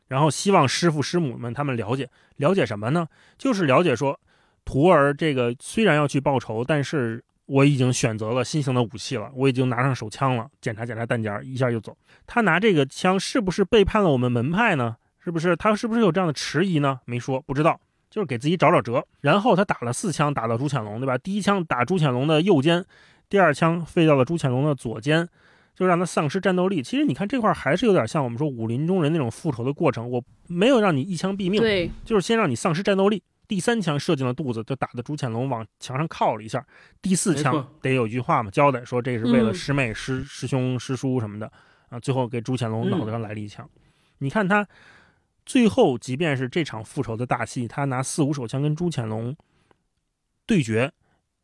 Speaker 2: 然后希望师傅师母们他们了解，了解什么呢？就是了解说，徒儿这个虽然要去报仇，但是我已经选择了新型的武器了，我已经拿上手枪了，检查检查弹夹，一下就走。他拿这个枪是不是背叛了我们门派呢？是不是他是不是有这样的迟疑呢？没说，不知道。就是给自己找找辙，然后他打了四枪打到朱潜龙，对吧？第一枪打朱潜龙的右肩，第二枪飞到了朱潜龙的左肩，就让他丧失战斗力。其实你看这块还是有点像我们说武林中人那种复仇的过程，我没有让你一枪毙命，
Speaker 1: 对，
Speaker 2: 就是先让你丧失战斗力。第三枪射进了肚子，就打的朱潜龙往墙上靠了一下。第四枪得有一句话嘛，交代说这是为了
Speaker 1: 嗯
Speaker 2: 师妹、师师兄、师叔什么的啊。最后给朱潜龙脑袋上来了一枪。你看他最后，即便是这场复仇的大戏，他拿四五手枪跟朱潜龙对决，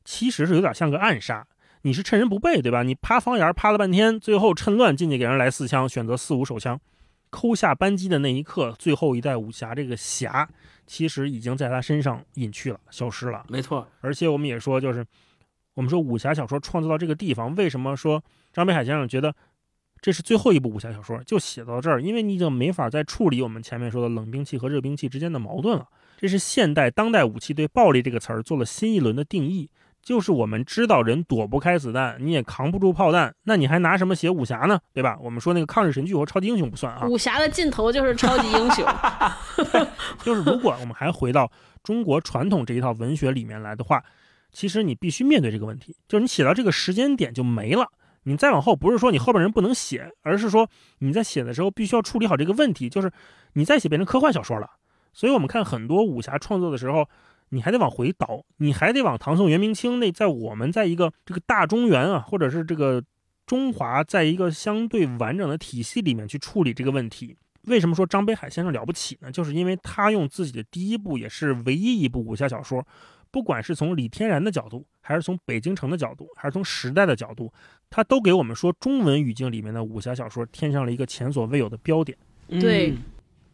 Speaker 2: 其实是有点像个暗杀。你是趁人不备，对吧？你趴房檐趴了半天，最后趁乱进去给人来四枪，选择四五手枪，抠下扳机的那一刻，最后一代武侠这个侠，其实已经在他身上隐去了，消失了。
Speaker 3: 没错，
Speaker 2: 而且我们也说，就是我们说武侠小说创作到这个地方，为什么说张北海先生觉得这是最后一部武侠小说，就写到这儿？因为你已经没法再处理我们前面说的冷兵器和热兵器之间的矛盾了。这是现代当代武器对暴力这个词儿做了新一轮的定义，就是我们知道人躲不开子弹，你也扛不住炮弹，那你还拿什么写武侠呢？对吧？我们说那个抗日神剧和超级英雄不算啊，
Speaker 1: 武侠的尽头就是超级英雄。
Speaker 2: 就是如果我们还回到中国传统这一套文学里面来的话，其实你必须面对这个问题，就是你写到这个时间点就没了。你再往后，不是说你后边人不能写，而是说你在写的时候必须要处理好这个问题，就是你再写变成科幻小说了。所以我们看很多武侠创作的时候，你还得往回倒，你还得往唐宋元明清那，在我们在一个这个大中原啊，或者是这个中华，在一个相对完整的体系里面去处理这个问题。为什么说张北海先生了不起呢？就是因为他用自己的第一部，也是唯一一部武侠小说，不管是从李天然的角度，还是从北京城的角度，还是从时代的角度，他都给我们说中文语境里面的武侠小说添上了一个前所未有的标点。
Speaker 1: 对
Speaker 3: 嗯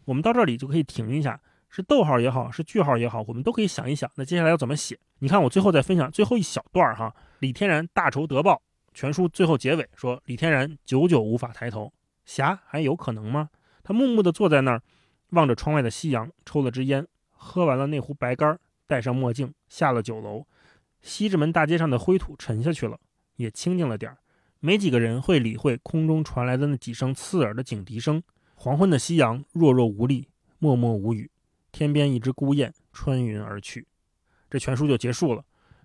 Speaker 2: 我们到这里就可以停一下，是逗号也好，是句号也好，我们都可以想一想，那接下来要怎么写？你看，我最后再分享最后一小段儿哈。李天然大仇得报，全书最后结尾说，李天然久久无法抬头，侠还有可能吗？他木木地坐在那儿，望着窗外的夕阳，抽了支烟，喝完了那壶白干，戴上墨镜，下了酒楼。西直门大街上的灰土沉下去了，也清静了点儿，没几个人会理会空中传来的那几声刺耳的警笛声。黄昏的夕阳弱弱无力，默默无语。天边一只孤雁穿云而去，这全书就结束了。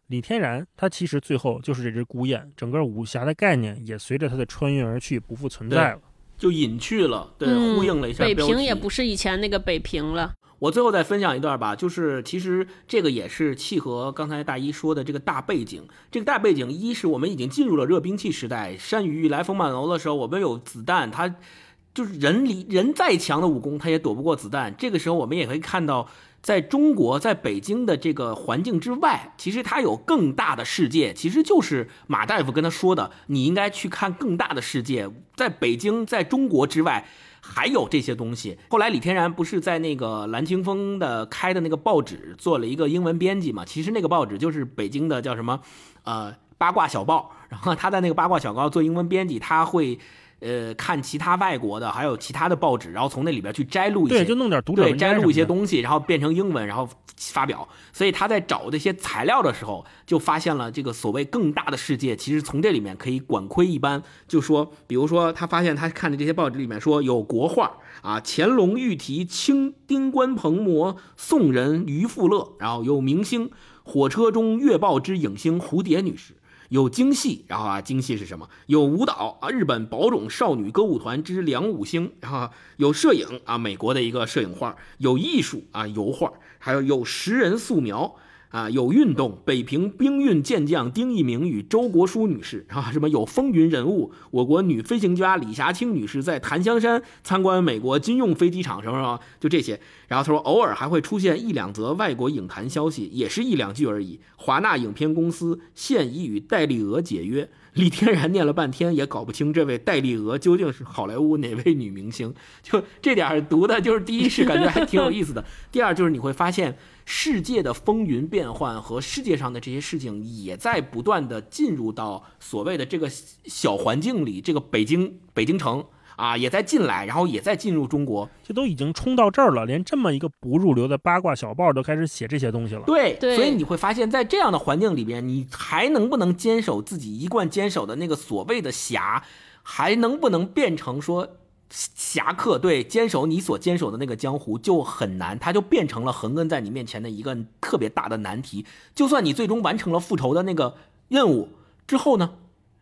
Speaker 2: 李天然他其实最后就是这只孤雁，整个武侠的概念也随着他的穿云而去不复存在了。
Speaker 3: 就隐去了，对，
Speaker 1: 嗯
Speaker 3: 呼应了一下
Speaker 1: 北。平也不是以前那个北平了。
Speaker 3: 我最后再分享一段吧，就是其实这个也是契合刚才大一说的这个大背景。这个大背景，一是我们已经进入了热兵器时代，山雨欲来风满楼的时候，我们有子弹，它就是人离人再强的武功，他也躲不过子弹。这个时候，我们也可以看到，在中国，在北京的这个环境之外，其实它有更大的世界，其实就是马大夫跟他说的，你应该去看更大的世界，在北京，在中国之外。还有这些东西。后来李天然不是在那个蓝清风的开的那个报纸做了一个英文编辑嘛？其实那个报纸就是北京的叫什么，呃，八卦小报。然后他在那个八卦小报做英文编辑，他会呃看其他外国的，还有其他的报纸，然后从那里边去摘录一些，
Speaker 2: 对，就弄点读者
Speaker 3: 对，摘录一些东西，然后变成英文，然后发表。所以他在找这些材料的时候，就发现了这个所谓更大的世界，其实从这里面可以管窥一斑。就说，比如说，他发现他看的这些报纸里面说有国画啊，乾隆御题清丁官蓬摩，宋人于富乐，然后有明星火车中月报之影星蝴蝶女士。有京戏，然后啊，京戏是什么？有舞蹈啊，日本宝冢少女歌舞团之梁武星，然后有摄影啊，美国的一个摄影画，有艺术啊，油画，还有有石人素描啊，有运动，北平兵运健将丁一明与周国书女士啊，什么有风云人物，我国女飞行家李霞清女士在檀香山参观美国军用飞机场什么什么，就这些。然后他说，偶尔还会出现一两则外国影坛消息，也是一两句而已。华纳影片公司现已与戴丽娥解约。李天然念了半天也搞不清这位戴丽娥究竟是好莱坞哪位女明星，就这点儿读的，就是第一是感觉还挺有意思的，第二就是你会发现世界的风云变幻和世界上的这些事情也在不断的进入到所谓的这个小环境里，这个北京北京城啊也在进来，然后也在进入中国，
Speaker 2: 这都已经冲到这儿了，连这么一个不入流的八卦小报都开始写这些东西了。
Speaker 3: 对，
Speaker 1: 对
Speaker 3: 所以你会发现在这样的环境里边，你还能不能坚守自己一贯坚守的那个所谓的侠，还能不能变成说侠客？对，坚守你所坚守的那个江湖就很难，它就变成了横亘在你面前的一个特别大的难题。就算你最终完成了复仇的那个任务之后呢，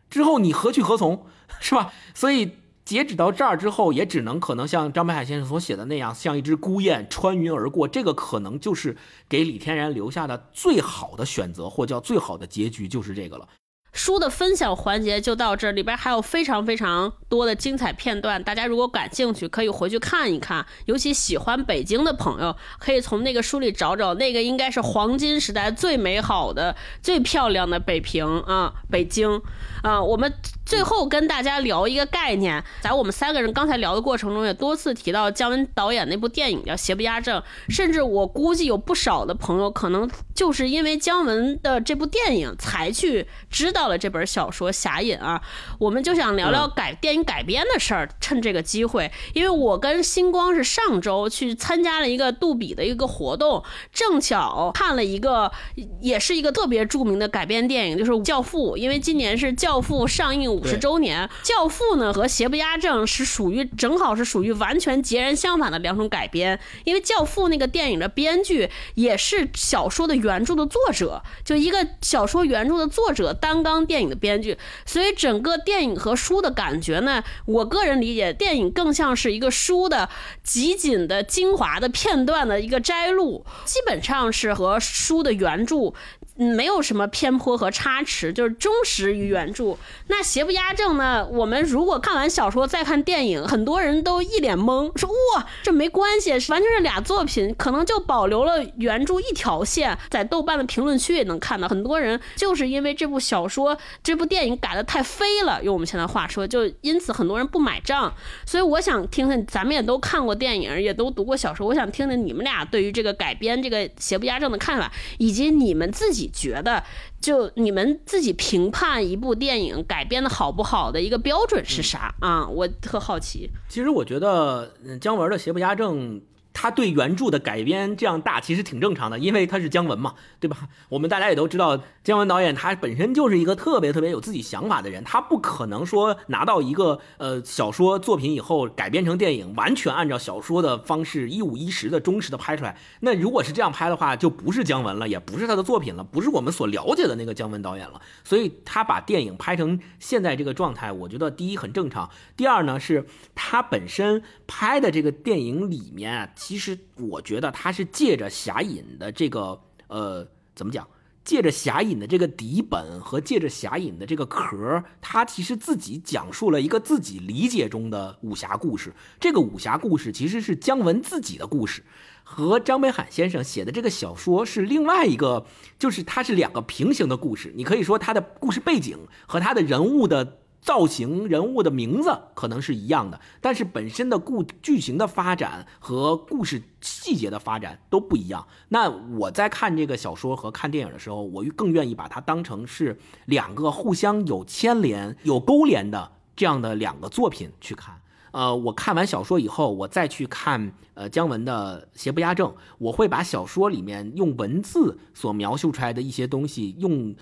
Speaker 3: 之后你何去何从，<laughs> 是吧？所以截止到这儿之后，也只能可能像张北海先生所写的那样，像一只孤雁穿云而过。这个可能就是给李天然留下的最好的选择，或叫最好的结局，就是这个了。
Speaker 1: 书的分享环节就到这里边还有非常非常多的精彩片段，大家如果感兴趣，可以回去看一看。尤其喜欢北京的朋友，可以从那个书里找找，那个应该是黄金时代最美好的、最漂亮的北平啊，北京啊。我们最后跟大家聊一个概念，在我们三个人刚才聊的过程中，也多次提到姜文导演那部电影叫《邪不压正》，甚至我估计有不少的朋友可能就是因为姜文的这部电影才去知道。了这本小说《侠隐》啊，我们就想聊聊改电影改编的事儿。趁这个机会，因为我跟星光是上周去参加了一个杜比的一个活动，正巧看了一个，也是一个特别著名的改编电影，就是《教父》。因为今年是《教父》上映五十周年，《教父》呢和《邪不压正》是属于正好是属于完全截然相反的两种改编。因为《教父》那个电影的编剧也是小说的原著的作者，就一个小说原著的作者担纲。电影的编剧，所以整个电影和书的感觉呢，我个人理解，电影更像是一个书的集锦的精华的片段的一个摘录，基本上是和书的原著。没有什么偏颇和差池，就是忠实于原著。那邪不压正呢？我们如果看完小说再看电影，很多人都一脸懵，说哇，这没关系，完全是俩作品，可能就保留了原著一条线。在豆瓣的评论区也能看到，很多人就是因为这部小说、这部电影改的太飞了，用我们现在话说，就因此很多人不买账。所以我想听听，咱们也都看过电影，也都读过小说，我想听听你们俩对于这个改编这个邪不压正的看法，以及你们自己。觉得，就你们自己评判一部电影改编的好不好的一个标准是啥啊？我特好奇。
Speaker 3: 其实我觉得，姜文的《邪不压正》。他对原著的改编这样大，其实挺正常的，因为他是姜文嘛，对吧？<laughs> 我们大家也都知道，姜文导演他本身就是一个特别特别有自己想法的人，他不可能说拿到一个呃小说作品以后改编成电影，完全按照小说的方式一五一十的忠实的拍出来。那如果是这样拍的话，就不是姜文了，也不是他的作品了，不是我们所了解的那个姜文导演了。所以他把电影拍成现在这个状态，我觉得第一很正常，第二呢是他本身拍的这个电影里面。其实我觉得他是借着《侠隐》的这个呃，怎么讲？借着《侠隐》的这个底本和借着《侠隐》的这个壳，他其实自己讲述了一个自己理解中的武侠故事。这个武侠故事其实是姜文自己的故事，和张北海先生写的这个小说是另外一个，就是它是两个平行的故事。你可以说他的故事背景和他的人物的。造型人物的名字可能是一样的，但是本身的故剧情的发展和故事细节的发展都不一样。那我在看这个小说和看电影的时候，我更愿意把它当成是两个互相有牵连、有勾连的这样的两个作品去看。呃，我看完小说以后，我再去看呃姜文的《邪不压正》，我会把小说里面用文字所描述出来的一些东西，用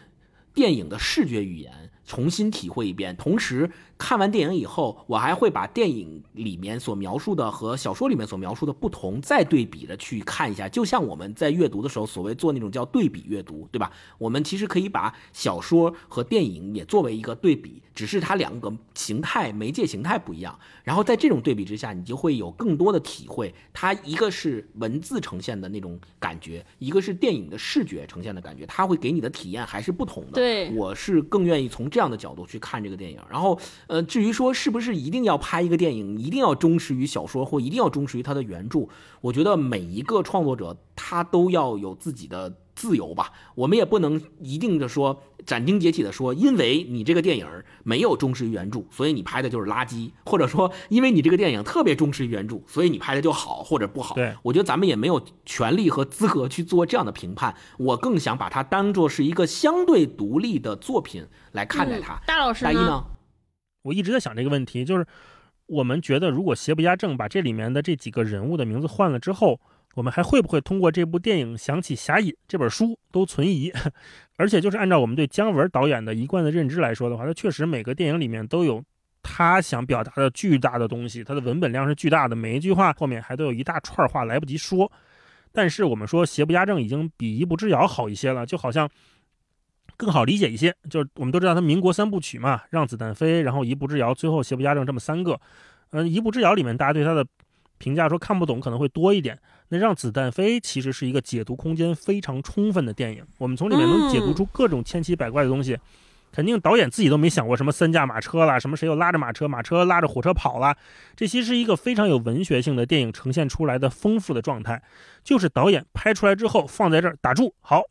Speaker 3: 电影的视觉语言。重新体会一遍，同时看完电影以后，我还会把电影里面所描述的和小说里面所描述的不同再对比着去看一下。就像我们在阅读的时候，所谓做那种叫对比阅读，对吧？我们其实可以把小说和电影也作为一个对比，只是它两个形态、媒介形态不一样。然后在这种对比之下，你就会有更多的体会。它一个是文字呈现的那种感觉，一个是电影的视觉呈现的感觉，它会给你的体验还是不同的。
Speaker 1: 对，
Speaker 3: 我是更愿意从。这样的角度去看这个电影，然后，呃，至于说是不是一定要拍一个电影，一定要忠实于小说或一定要忠实于它的原著，我觉得每一个创作者他都要有自己的自由吧。我们也不能一定的说斩钉截铁的说，因为你这个电影没有忠实于原著，所以你拍的就是垃圾，或者说因为你这个电影特别忠实于原著，所以你拍的就好或者不好。
Speaker 2: 对，
Speaker 3: 我觉得咱们也没有权利和资格去做这样的评判。我更想把它当做是一个相对独立的作品。来看待它，
Speaker 1: 大老师
Speaker 3: 呢？
Speaker 2: 我一直在想这个问题，就是我们觉得，如果邪不压正把这里面的这几个人物的名字换了之后，我们还会不会通过这部电影想起《侠隐》这本书都存疑？<laughs> 而且，就是按照我们对姜文导演的一贯的认知来说的话，他确实每个电影里面都有他想表达的巨大的东西，他的文本量是巨大的，每一句话后面还都有一大串话来不及说。但是我们说邪不压正已经比一步之遥好一些了，就好像。更好理解一些。就是我们都知道他民国三部曲嘛，让子弹飞，然后一步之遥，最后邪不压正这么三个。嗯，一步之遥里面大家对他的评价说看不懂可能会多一点。那让子弹飞其实是一个解读空间非常充分的电影，我们从里面能解读出各种千奇百怪的东西。肯定导演自己都没想过什么三驾马车啦，什么谁又拉着马车，马车拉着火车跑啦。这其实是一个非常有文学性的电影呈现出来的丰富的状态，就是导演拍出来之后放在这儿打住。好，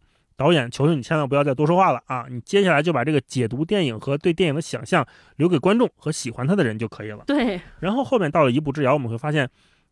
Speaker 2: 导演，求求你千万不要再多说话了啊！你接下来就把这个解读电影和对电影的想象留给观众和喜欢他的人就可以了。
Speaker 1: 对。
Speaker 2: 然后后面到了一步之遥，我们会发现，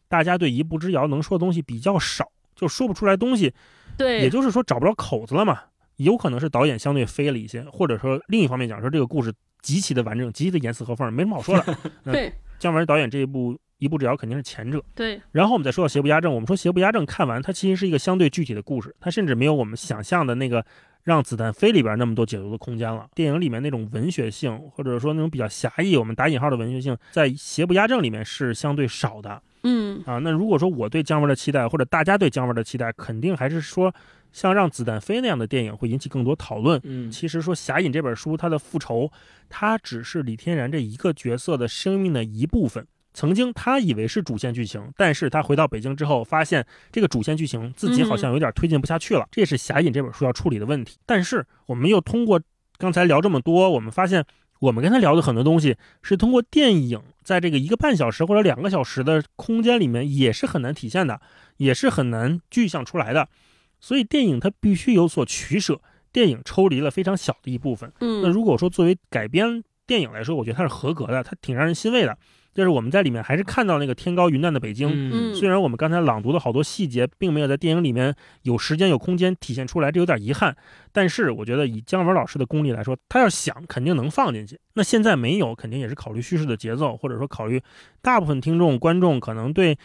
Speaker 2: 大家对一步之遥能说的东西比较少，就说不出来东西。
Speaker 1: 对。
Speaker 2: 也就是说找不着口子了嘛。有可能是导演相对飞了一些，或者说另一方面讲说这个故事极其的完整，极其的严丝合缝，没什么好说的。<laughs>
Speaker 1: 对，
Speaker 2: 姜文导演这一部一步之遥肯定是前者。
Speaker 1: 对，
Speaker 2: 然后我们再说到邪不压正，我们说邪不压正看完它其实是一个相对具体的故事，它甚至没有我们想象的那个让子弹飞里边那么多解读的空间了。电影里面那种文学性，或者说那种比较狭义，我们打引号的文学性，在邪不压正里面是相对少的。
Speaker 1: 嗯
Speaker 2: 啊，那如果说我对姜文的期待，或者大家对姜文的期待，肯定还是说。像让子弹飞那样的电影会引起更多讨论。
Speaker 3: 嗯，
Speaker 2: 其实说《侠隐》这本书，它的复仇，它只是李天然这一个角色的生命的一部分。曾经他以为是主线剧情，但是他回到北京之后，发现这个主线剧情自己好像有点推进不下去了。这也是《侠隐》这本书要处理的问题。但是我们又通过刚才聊这么多，我们发现我们跟他聊的很多东西，是通过电影在这个一个半小时或者两个小时的空间里面，也是很难体现的，也是很难具象出来的。所以电影它必须有所取舍，电影抽离了非常小的一部分。
Speaker 1: 嗯，
Speaker 2: 那如果说作为改编电影来说，我觉得它是合格的，它挺让人欣慰的。就是我们在里面还是看到那个天高云淡的北京。
Speaker 1: 嗯，
Speaker 2: 虽然我们刚才朗读的好多细节并没有在电影里面有时间有空间体现出来，这有点遗憾。但是我觉得以姜文老师的功力来说，他要想肯定能放进去。那现在没有，肯定也是考虑叙事的节奏，或者说考虑大部分听众观众可能对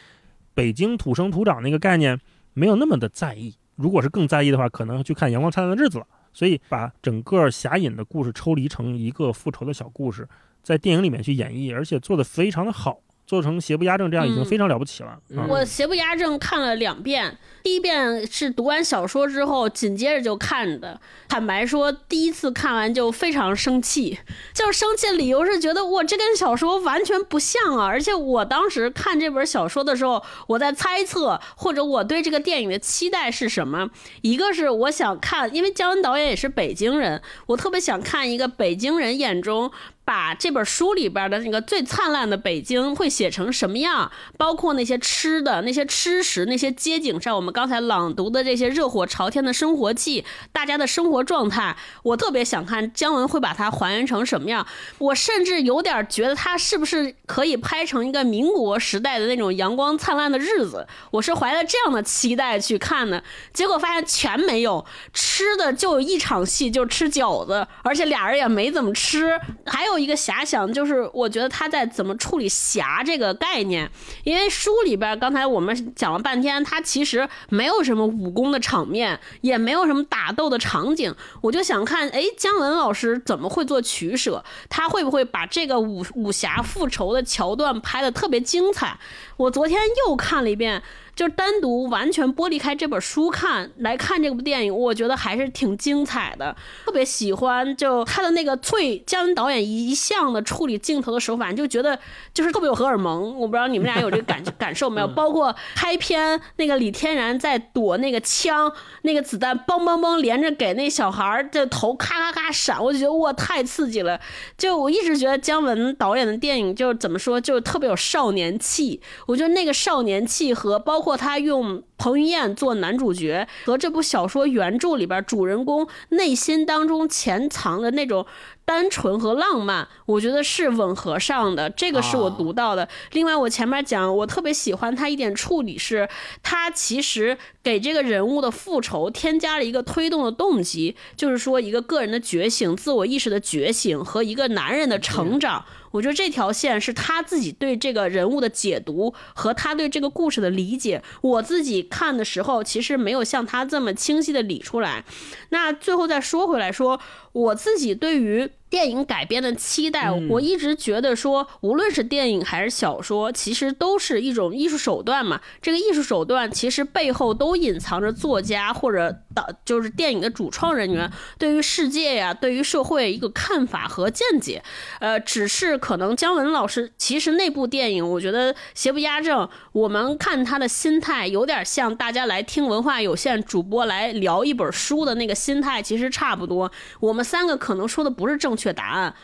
Speaker 2: 北京土生土长那个概念没有那么的在意。如果是更在意的话，可能去看《阳光灿烂的日子》了。所以把整个侠隐的故事抽离成一个复仇的小故事，在电影里面去演绎，而且做得非常的好。做成邪不压正，这样已经非常了不起了。
Speaker 1: 我邪不压正看了两遍，第一遍是读完小说之后，紧接着就看的。坦白说，第一次看完就非常生气，就是生气的理由是觉得我这跟小说完全不像啊！而且我当时看这本小说的时候，我在猜测，或者我对这个电影的期待是什么？一个是我想看，因为姜文导演也是北京人，我特别想看一个北京人眼中。把这本书里边的那个最灿烂的北京会写成什么样？包括那些吃的、那些吃食、那些街景上我们刚才朗读的这些热火朝天的生活气，大家的生活状态，我特别想看姜文会把它还原成什么样。我甚至有点觉得他是不是可以拍成一个民国时代的那种阳光灿烂的日子？我是怀了这样的期待去看的，结果发现全没有吃的，就一场戏就吃饺子，而且俩人也没怎么吃，还有。一个遐想，就是我觉得他在怎么处理侠这个概念，因为书里边刚才我们讲了半天，他其实没有什么武功的场面，也没有什么打斗的场景，我就想看，哎，姜文老师怎么会做取舍？他会不会把这个武武侠复仇的桥段拍的特别精彩？我昨天又看了一遍。就单独完全剥离开这本书看来看这部电影，我觉得还是挺精彩的。特别喜欢就他的那个翠姜文导演一向的处理镜头的手法，就觉得就是特别有荷尔蒙。我不知道你们俩有这个感感受没有？包括开篇那个李天然在躲那个枪，那个子弹嘣嘣嘣连着给那小孩的头咔咔咔闪，我就觉得哇太刺激了。就我一直觉得姜文导演的电影就怎么说，就特别有少年气。我觉得那个少年气和包括。或他用彭于晏做男主角，和这部小说原著里边主人公内心当中潜藏的那种单纯和浪漫，我觉得是吻合上的。这个是我读到的。另外，我前面讲，我特别喜欢他一点处理是，他其实给这个人物的复仇添加了一个推动的动机，就是说一个个人的觉醒、自我意识的觉醒和一个男人的成长。我觉得这条线是他自己对这个人物的解读和他对这个故事的理解。我自己看的时候，其实没有像他这么清晰的理出来。那最后再说回来，说我自己对于电影改编的期待，我一直觉得说，无论是电影还是小说，其实都是一种艺术手段嘛。这个艺术手段其实背后都隐藏着作家或者导，就是电影的主创人员对于世界呀、对于社会一个看法和见解。呃，只是可能姜文老师其实那部电影，我觉得邪不压正。我们看他的心态有点像大家来听文化有限主播来聊一本书的那个心态，其实差不多。我们三个可能说的不是正。确答案，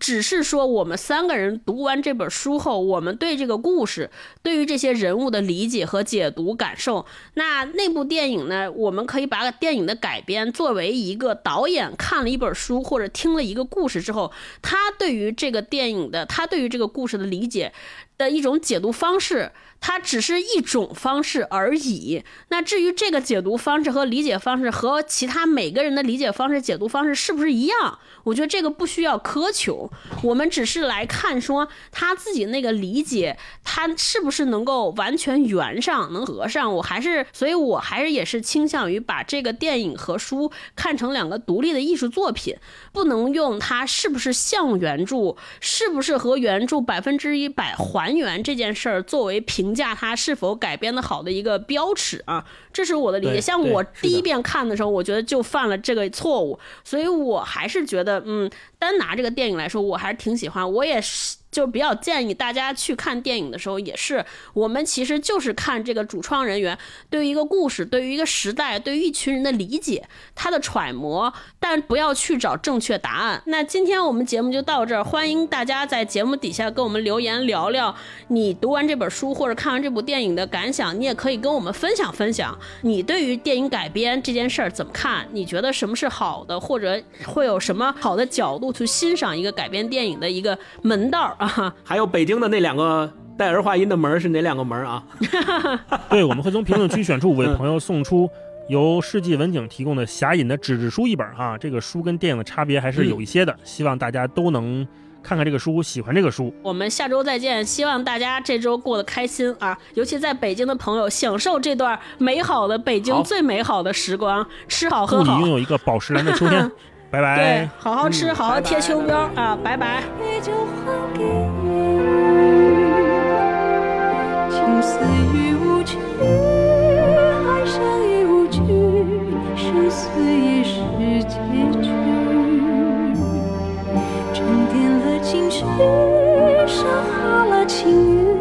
Speaker 1: 只是说我们三个人读完这本书后，我们对这个故事、对于这些人物的理解和解读感受。那那部电影呢？我们可以把电影的改编作为一个导演看了一本书或者听了一个故事之后，他对于这个电影的、他对于这个故事的理解的一种解读方式。它只是一种方式而已。那至于这个解读方式和理解方式和其他每个人的理解方式、解读方式是不是一样，我觉得这个不需要苛求。我们只是来看说他自己那个理解，他是不是能够完全圆上、能合上。我还是，所以我还是也是倾向于把这个电影和书看成两个独立的艺术作品，不能用它是不是像原著、是不是和原著百分之一百还原这件事儿作为评。评价它是否改编的好的一个标尺啊，这是我的理解。像我第一遍看的时候，我觉得就犯了这个错误，所以我还是觉得，嗯，单拿这个电影来说，我还是挺喜欢。我也是。就比较建议大家去看电影的时候，也是我们其实就是看这个主创人员对于一个故事、对于一个时代、对于一群人的理解，他的揣摩，但不要去找正确答案。那今天我们节目就到这儿，欢迎大家在节目底下跟我们留言聊聊你读完这本书或者看完这部电影的感想，你也可以跟我们分享分享你对于电影改编这件事儿怎么看？你觉得什么是好的，或者会有什么好的角度去欣赏一个改编电影的一个门道啊？
Speaker 3: 还有北京的那两个带儿化音的门是哪两个门啊？<laughs>
Speaker 2: 对，我们会从评论区选出五位朋友，送出由世纪文景提供的《侠隐》的纸质书一本哈。这个书跟电影的差别还是有一些的，希望大家都能看看这个书，喜欢这个书。
Speaker 1: 我们下周再见，希望大家这周过得开心啊！尤其在北京的朋友，享受这段美好的北京最美好的时光，吃好喝好。祝
Speaker 2: 你拥有一个宝石蓝的秋天。<laughs> 拜拜。
Speaker 1: 对，好好吃，好好贴秋膘啊！拜拜。情丝已无趣，爱上已无趣，生死也是结局。沉淀了情绪，升华了情欲。